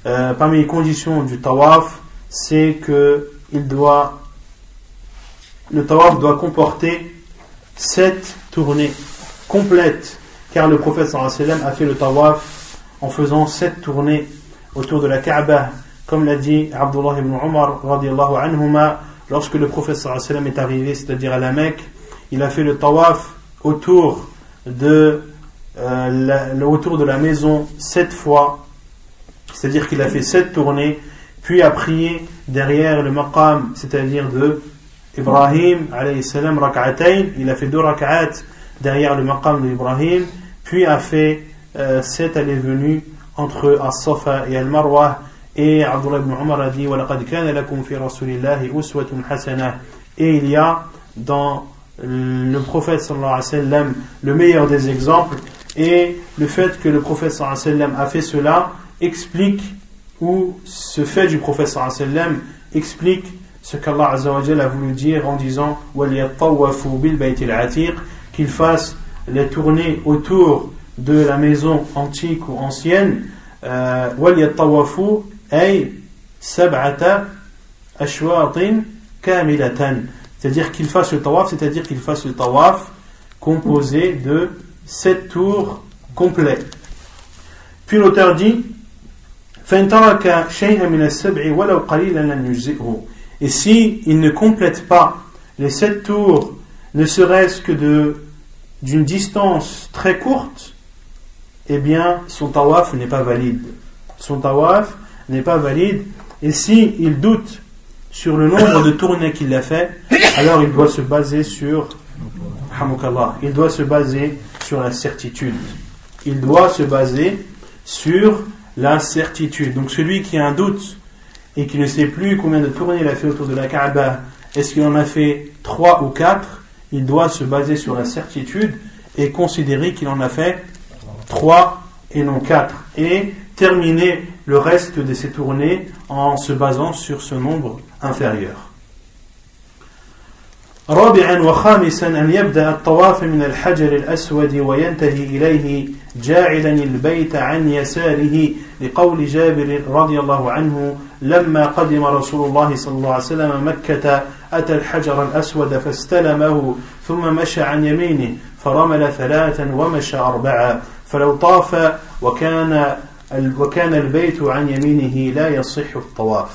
euh, parmi les conditions du tawaf, c'est que il doit, le tawaf doit comporter sept tournées complètes, car le prophète sallam a fait le tawaf en faisant sept tournées autour de la Kaaba, comme l'a dit Abdullah ibn Umar radiallahu anhuma, lorsque le prophète est arrivé, c'est-à-dire à la Mecque, il a fait le tawaf autour de euh, autour de la maison sept fois, c'est-à-dire qu'il a fait sept tournées, puis a prié derrière le maqam, c'est-à-dire de Ibrahim, salam, il a fait deux rak'at derrière le maqam de Ibrahim, puis a fait euh, sept allées-venues entre As-Safa et Al-Marwa, et Abdullah ibn Umar a dit, et il y a dans le prophète sallallahu alayhi wa sallam le meilleur des exemples. Et le fait que le prophète sallam a fait cela explique, ou ce fait du prophète sallam explique ce qu'Allah a voulu dire en disant qu'il fasse les tournées autour de la maison antique ou ancienne. Euh, c'est-à-dire qu'il fasse le tawaf c'est-à-dire qu'il fasse le tawaf composé de sept tours complets. Puis l'auteur dit et si il ne complète pas les sept tours, ne serait-ce que de d'une distance très courte, eh bien son tawaf n'est pas valide. Son tawaf n'est pas valide. Et si il doute sur le nombre de tournées qu'il a fait, alors il doit se baser sur il doit se baser sur la certitude. Il doit se baser sur la certitude. Donc celui qui a un doute et qui ne sait plus combien de tournées il a fait autour de la Kaaba, est-ce qu'il en a fait trois ou quatre Il doit se baser sur la certitude et considérer qu'il en a fait trois et non quatre. Et terminer le reste de ses tournées en se basant sur ce nombre inférieur. رابعا وخامسا أن يبدأ الطواف من الحجر الأسود وينتهي إليه جاعلا البيت عن يساره لقول جابر رضي الله عنه لما قدم رسول الله صلى الله عليه وسلم مكة أتى الحجر الأسود فاستلمه ثم مشى عن يمينه فرمل ثلاثا ومشى أربعا فلو طاف وكان وكان البيت عن يمينه لا يصح الطواف.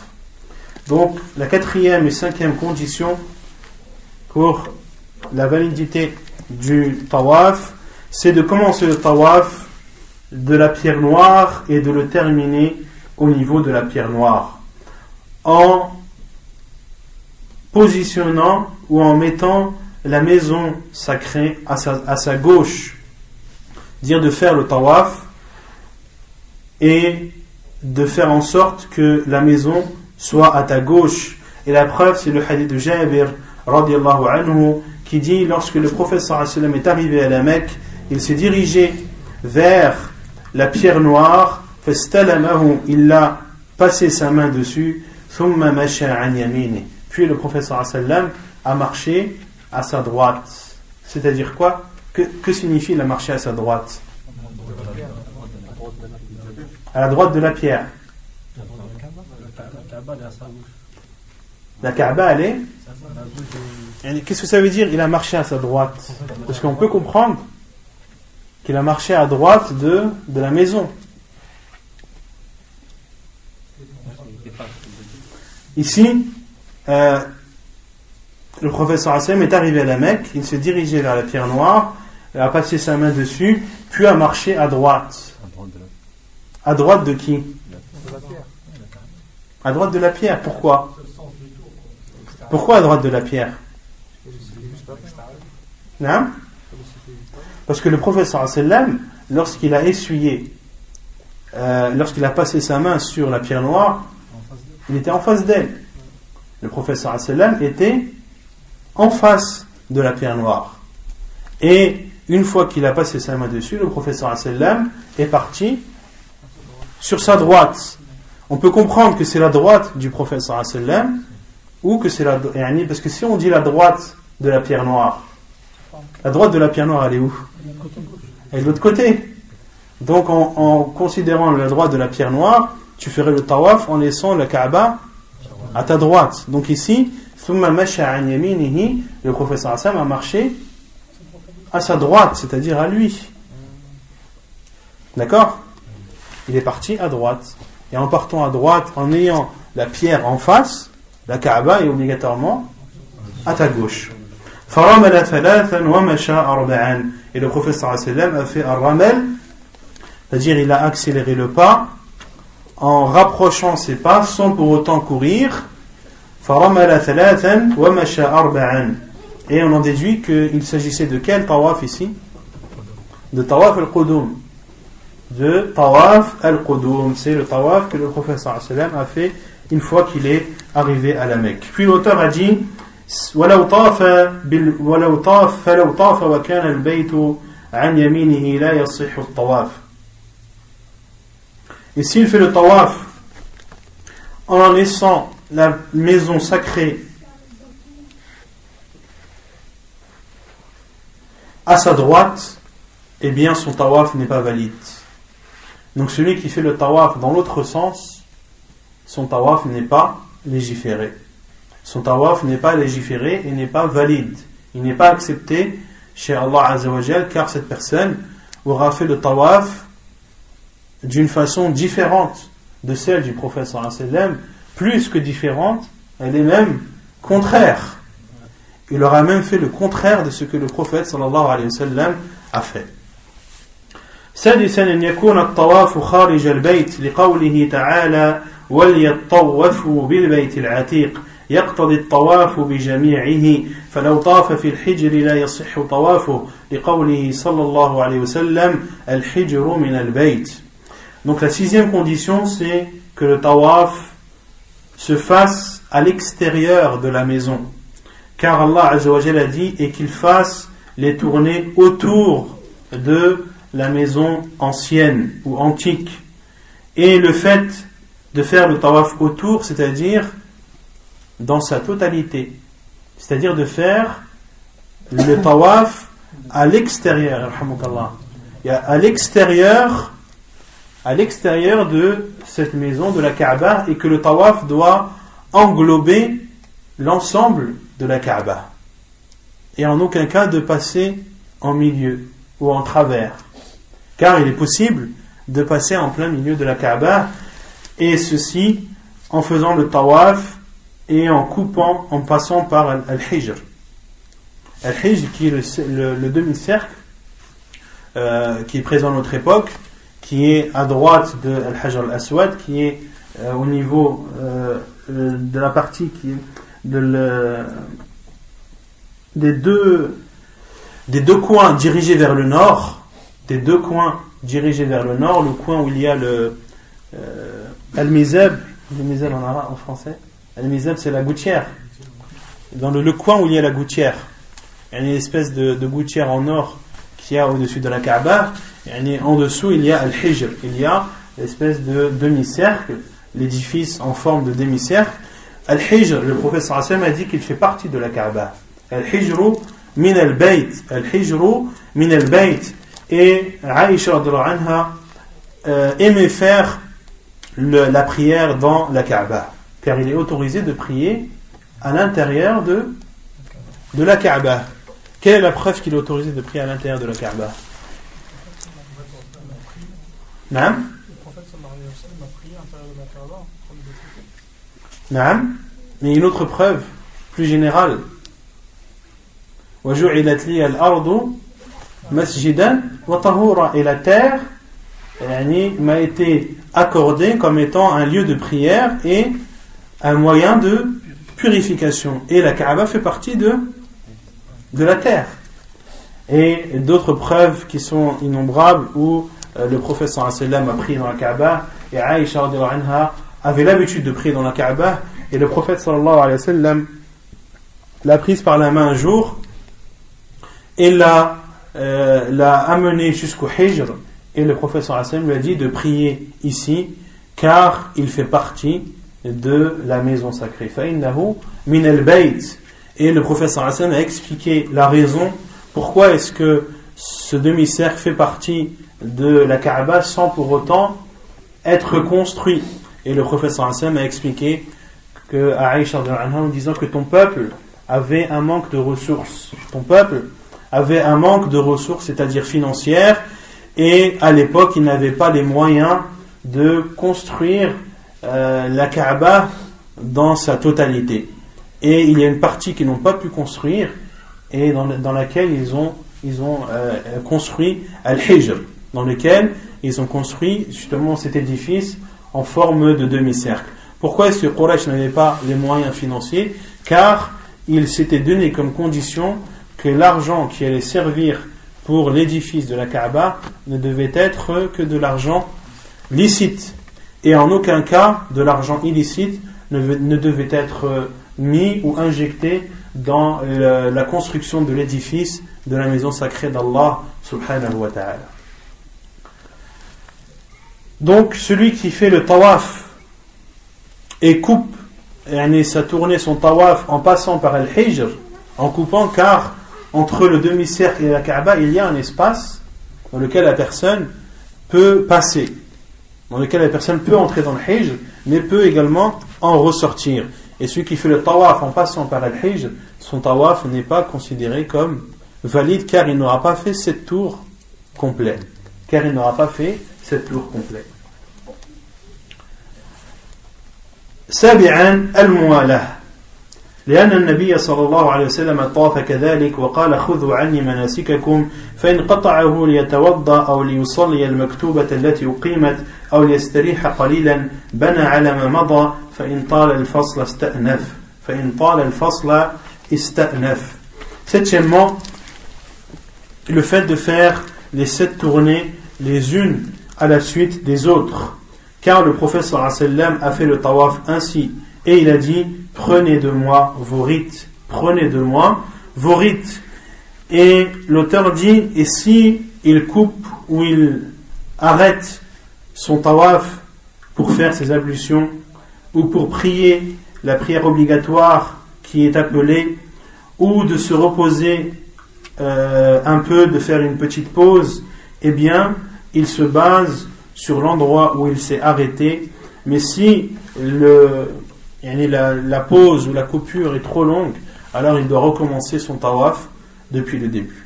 Donc la quatrième et cinquième condition pour la validité du tawaf, c'est de commencer le tawaf de la pierre noire et de le terminer au niveau de la pierre noire en positionnant ou en mettant la maison sacrée à sa, à sa gauche, dire de faire le tawaf et de faire en sorte que la maison soit à ta gauche. Et la preuve, c'est le hadith de Jabir anhu, qui dit lorsque le prophète est arrivé à la Mecque, il s'est dirigé vers la pierre noire, il a passé sa main dessus, puis le prophète a marché à sa droite. C'est-à-dire quoi? Que, que signifie la marcher à sa droite? À la droite de la pierre. La Kaaba, elle est Qu'est-ce que ça veut dire? Il a marché à sa droite. Parce qu'on peut comprendre qu'il a marché à droite de, la maison. Ici, euh, le professeur Hassan est arrivé à la Mecque, il s'est dirigé vers la pierre noire, a passé sa main dessus, puis a marché à droite. À droite de qui? À droite de la pierre. Pourquoi? Pourquoi à droite de la pierre? Parce que le professeur sallam, lorsqu'il a essuyé euh, lorsqu'il a passé sa main sur la pierre noire, il était en face d'elle. Le professeur sallam était en face de la pierre noire. Et une fois qu'il a passé sa main dessus, le professeur sallam est parti sur sa droite. On peut comprendre que c'est la droite du professeur sallam ou que c'est la parce que si on dit la droite de la pierre noire, la droite de la pierre noire elle est où? Elle est de l'autre côté. Donc en, considérant la droite de la pierre noire, tu ferais le tawaf en laissant le Kaaba à ta droite. Donc ici, le professeur Hassan a marché à sa droite, c'est-à-dire à lui. D'accord? Il est parti à droite. Et en partant à droite, en ayant la pierre en face, la Kaaba est obligatoirement à ta gauche. Et le professeur a fait un ramel c'est-à-dire, il a accéléré le pas en rapprochant ses pas sans pour autant courir. Et on en déduit qu'il s'agissait de quel tawaf ici? De tawaf al-qudum De tawaf al-qudum. C'est le tawaf que le professeur a fait une fois qu'il est arrivé à la Mecque. Puis l'auteur a dit ولو طاف ولو طاف فلو طاف وكان البيت عن يمينه لا يصح الطواف et s'il fait le tawaf en laissant la maison sacrée à sa droite, eh bien son tawaf n'est pas valide. Donc celui qui fait le tawaf dans l'autre sens, son tawaf n'est pas légiféré. Son tawaf n'est pas légiféré et n'est pas valide. Il n'est pas accepté chez Allah Azzawajal car cette personne aura fait le tawaf d'une façon différente de celle du prophète sallam, plus que différente, elle est même contraire. Il aura même fait le contraire de ce que le prophète sallallahu alayhi wa sallam a fait. سادسا أن يكون الطواف خارج البيت لقوله تعالى وليطوفوا بالبيت العتيق يقتضي الطواف بجميعه فلو طاف في الحجر لا يصح طوافه لقوله صلى الله عليه وسلم الحجر من البيت donc la sixième condition, c'est que le tawaf se fasse à l'extérieur de la maison. Car Allah a dit et qu'il fasse les tournées autour de la maison ancienne ou antique. Et le fait de faire le tawaf autour, c'est-à-dire dans sa totalité, c'est-à-dire de faire le tawaf à l'extérieur, à l'extérieur à l'extérieur de cette maison, de la Kaaba, et que le tawaf doit englober l'ensemble de la Kaaba. Et en aucun cas de passer en milieu ou en travers. Car il est possible de passer en plein milieu de la Kaaba, et ceci en faisant le tawaf et en coupant, en passant par Al-Hijr. Al-Hijr qui est le, demi-cercle euh, qui est présent à notre époque, qui est à droite de Al-Hajar al-Aswad, qui est euh, au niveau euh, de la partie des deux coins dirigés vers le nord, des deux coins dirigés vers le nord, le coin où il y a le euh, Al-Mizab, Al-Mizab en arabe, en français, Al-Mizab c'est la gouttière, dans le, coin où il y a la gouttière, il y a une espèce de, gouttière en or qui y a au-dessus de la Kaaba, en dessous, il y a Al-Hijr, il y a l'espèce de demi-cercle, l'édifice en forme de demi-cercle. Al-Hijr, le professeur Hassan a dit qu'il fait partie de la Kaaba. Al-Hijru min al-Bayt. Al-Hijru min al-Bayt. Et Aisha anha euh, aimait faire la prière dans la Kaaba. Car il est autorisé de prier à l'intérieur de, de la Kaaba. Quelle est la preuve qu'il est autorisé de prier à l'intérieur de la Kaaba نعم نعم mais une autre preuve plus générale وجعلت لي الأرض masjidan wa tahura. Et la terre m'a été accordée comme étant un lieu de prière et un moyen de purification. Et la Kaaba fait partie de, de la terre. Et d'autres preuves qui sont innombrables où euh, le prophète sallam a prié dans la Kaaba et Aïcha avait l'habitude de prier dans la Kaaba et le prophète sallallahu alayhi wa sallam l'a prise par la main un jour et l'a euh, l'a amené jusqu'au Hijr. Et le prophète lui a dit de prier ici car il fait partie de la maison sacrée. Al-bayt et le prophète a expliqué la raison pourquoi est-ce que ce demi-cercle fait partie de la Kaaba sans pour autant être construit. Et le professeur Hassan a expliqué que, à Aïcha en disant que ton peuple avait un manque de ressources. Ton peuple avait un manque de ressources, c'est-à-dire financières, et à l'époque, il n'avait pas les moyens de construire euh, la Kaaba dans sa totalité. Et il y a une partie qu'ils n'ont pas pu construire, et dans, dans laquelle ils ont, ils ont euh, construit Al-Hijr, dans lequel ils ont construit justement cet édifice en forme de demi-cercle. Pourquoi est-ce que Quraysh n'avait pas les moyens financiers? Car il s'était donné comme condition que l'argent qui allait servir pour l'édifice de la Kaaba ne devait être que de l'argent licite. Et en aucun cas de l'argent illicite ne, devait être mis ou injecté dans la construction de l'édifice de la maison sacrée d'Allah subhanahu wa ta'ala. Donc celui qui fait le tawaf et coupe sa tournée, son tawaf en passant par el hijr, en coupant car entre le demi-cercle et la Kaaba, il y a un espace dans lequel la personne peut passer, dans lequel la personne peut entrer dans le Hijj, mais peut également en ressortir. Et celui qui fait le tawaf en passant par le Hijj, son tawaf n'est pas considéré comme valide car il n'aura pas fait cette tour complète. Car il n'aura pas fait cette tour complète. al-mu'alah لأن النبي صلى الله عليه وسلم طاف كذلك وقال خذوا عني مناسككم فإن قطعه ليتوضأ أو ليصلي المكتوبة التي أقيمت أو ليستريح قليلا بنى على ما مضى فإن طال الفصل استأنف فإن طال الفصل استأنف Septièmement, le fait de faire les sept tournées les unes à la suite des autres. Car le professeur a fait le tawaf ainsi. Et il a dit Prenez de moi vos rites. Prenez de moi vos rites. Et l'auteur dit Et si il coupe ou il arrête son tawaf pour faire ses ablutions ou pour prier la prière obligatoire qui est appelée ou de se reposer euh, un peu, de faire une petite pause, eh bien, il se base sur l'endroit où il s'est arrêté. Mais si le, la, la pause ou la coupure est trop longue, alors il doit recommencer son tawaf depuis le début.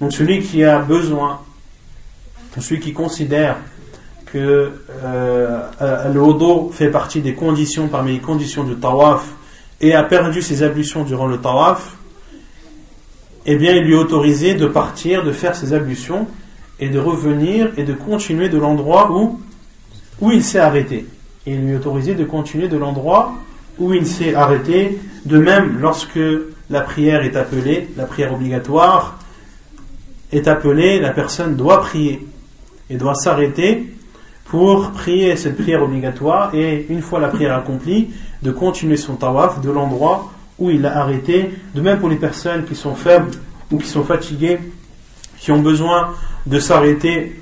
Donc celui qui a besoin, celui qui considère que euh, euh, le hodo fait partie des conditions, parmi les conditions du tawaf, et a perdu ses ablutions durant le tawaf, eh bien il lui est autorisé de partir, de faire ses ablutions et de revenir et de continuer de l'endroit où, où il s'est arrêté. Et lui est autorisé de continuer de l'endroit où il s'est arrêté. De même, lorsque la prière est appelée, la prière obligatoire est appelée, la personne doit prier et doit s'arrêter pour prier cette prière obligatoire et une fois la prière accomplie, de continuer son tawaf de l'endroit où il l'a arrêté. De même pour les personnes qui sont faibles ou qui sont fatiguées, qui ont besoin de s'arrêter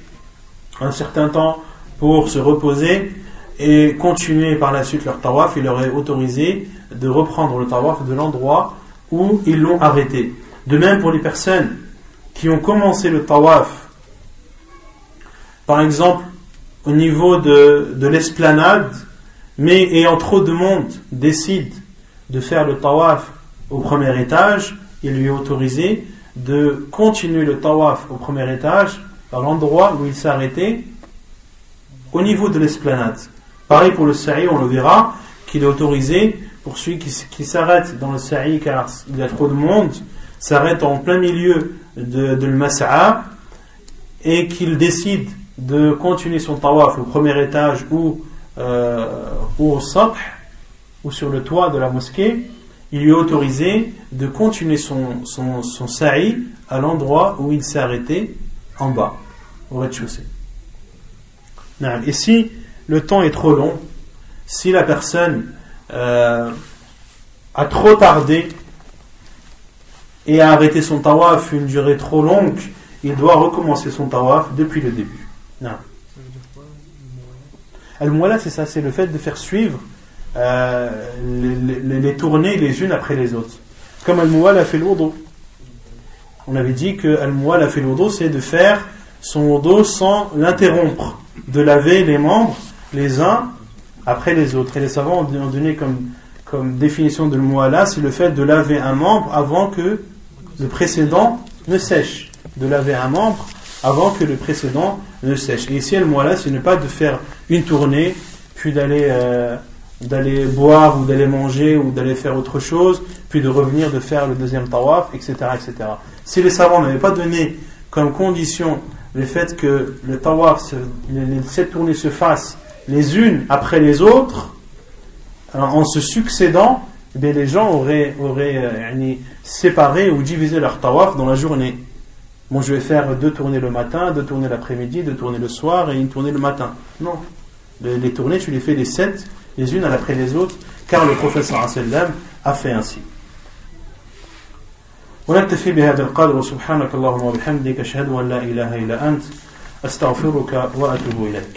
un certain temps pour se reposer et continuer par la suite leur tawaf, il leur est autorisé de reprendre le tawaf de l'endroit où ils l'ont arrêté. De même pour les personnes qui ont commencé le tawaf, par exemple au niveau de, de l'esplanade, mais ayant trop de monde décide de faire le tawaf au premier étage, il lui est autorisé de continuer le tawaf au premier étage, à l'endroit où il s'est arrêté, au niveau de l'esplanade. Pareil pour le sa'i, on le verra, qu'il est autorisé pour celui qui, s'arrête dans le sa'i car il y a trop de monde, s'arrête en plein milieu de, de l'masa'a et qu'il décide de continuer son tawaf au premier étage ou, euh, au sabh ou sur le toit de la mosquée, il lui est autorisé de continuer son, son, son sa'i à l'endroit où il s'est arrêté en bas, au rez-de-chaussée. Si le temps est trop long, si la personne euh, a trop tardé et a arrêté son tawaf une durée trop longue, il doit recommencer son tawaf depuis le début. Non. Al-Muwala, c'est ça, c'est le fait de faire suivre euh, les, tournées les unes après les autres. Comme Al-Muwala fait l'ourdo. On avait dit que Al-Muwala fait l'ourdo, c'est de faire son ourdo sans l'interrompre, de laver les membres les uns après les autres. Et les savants ont donné comme, définition de Muwala, c'est le fait de laver un membre avant que le précédent ne sèche. De laver un membre avant que le précédent ne sèche. Et ici, le Muwala, c'est ne pas de faire une tournée, puis d'aller euh, d'aller boire ou d'aller manger ou d'aller faire autre chose, puis de revenir de faire le deuxième tawaf, etc. etc. Si les savants n'avaient pas donné comme condition le fait que le tawaf, les sept tournées se fassent les unes après les autres, en se succédant, eh les gens auraient, auraient euh, séparé ou divisé leur tawaf dans la journée. Bon, je vais faire deux tournées le matin, deux tournées l'après-midi, deux tournées le soir et une tournée le matin. Non. Les, tournées, tu les fais les sept, les unes après les autres, car le professeur sallam a fait ainsi. ونكتفي بهذا القدر سبحانك اللهم وبحمدك أشهد أن لا إله إلا أنت أستغفرك وأتوب إليك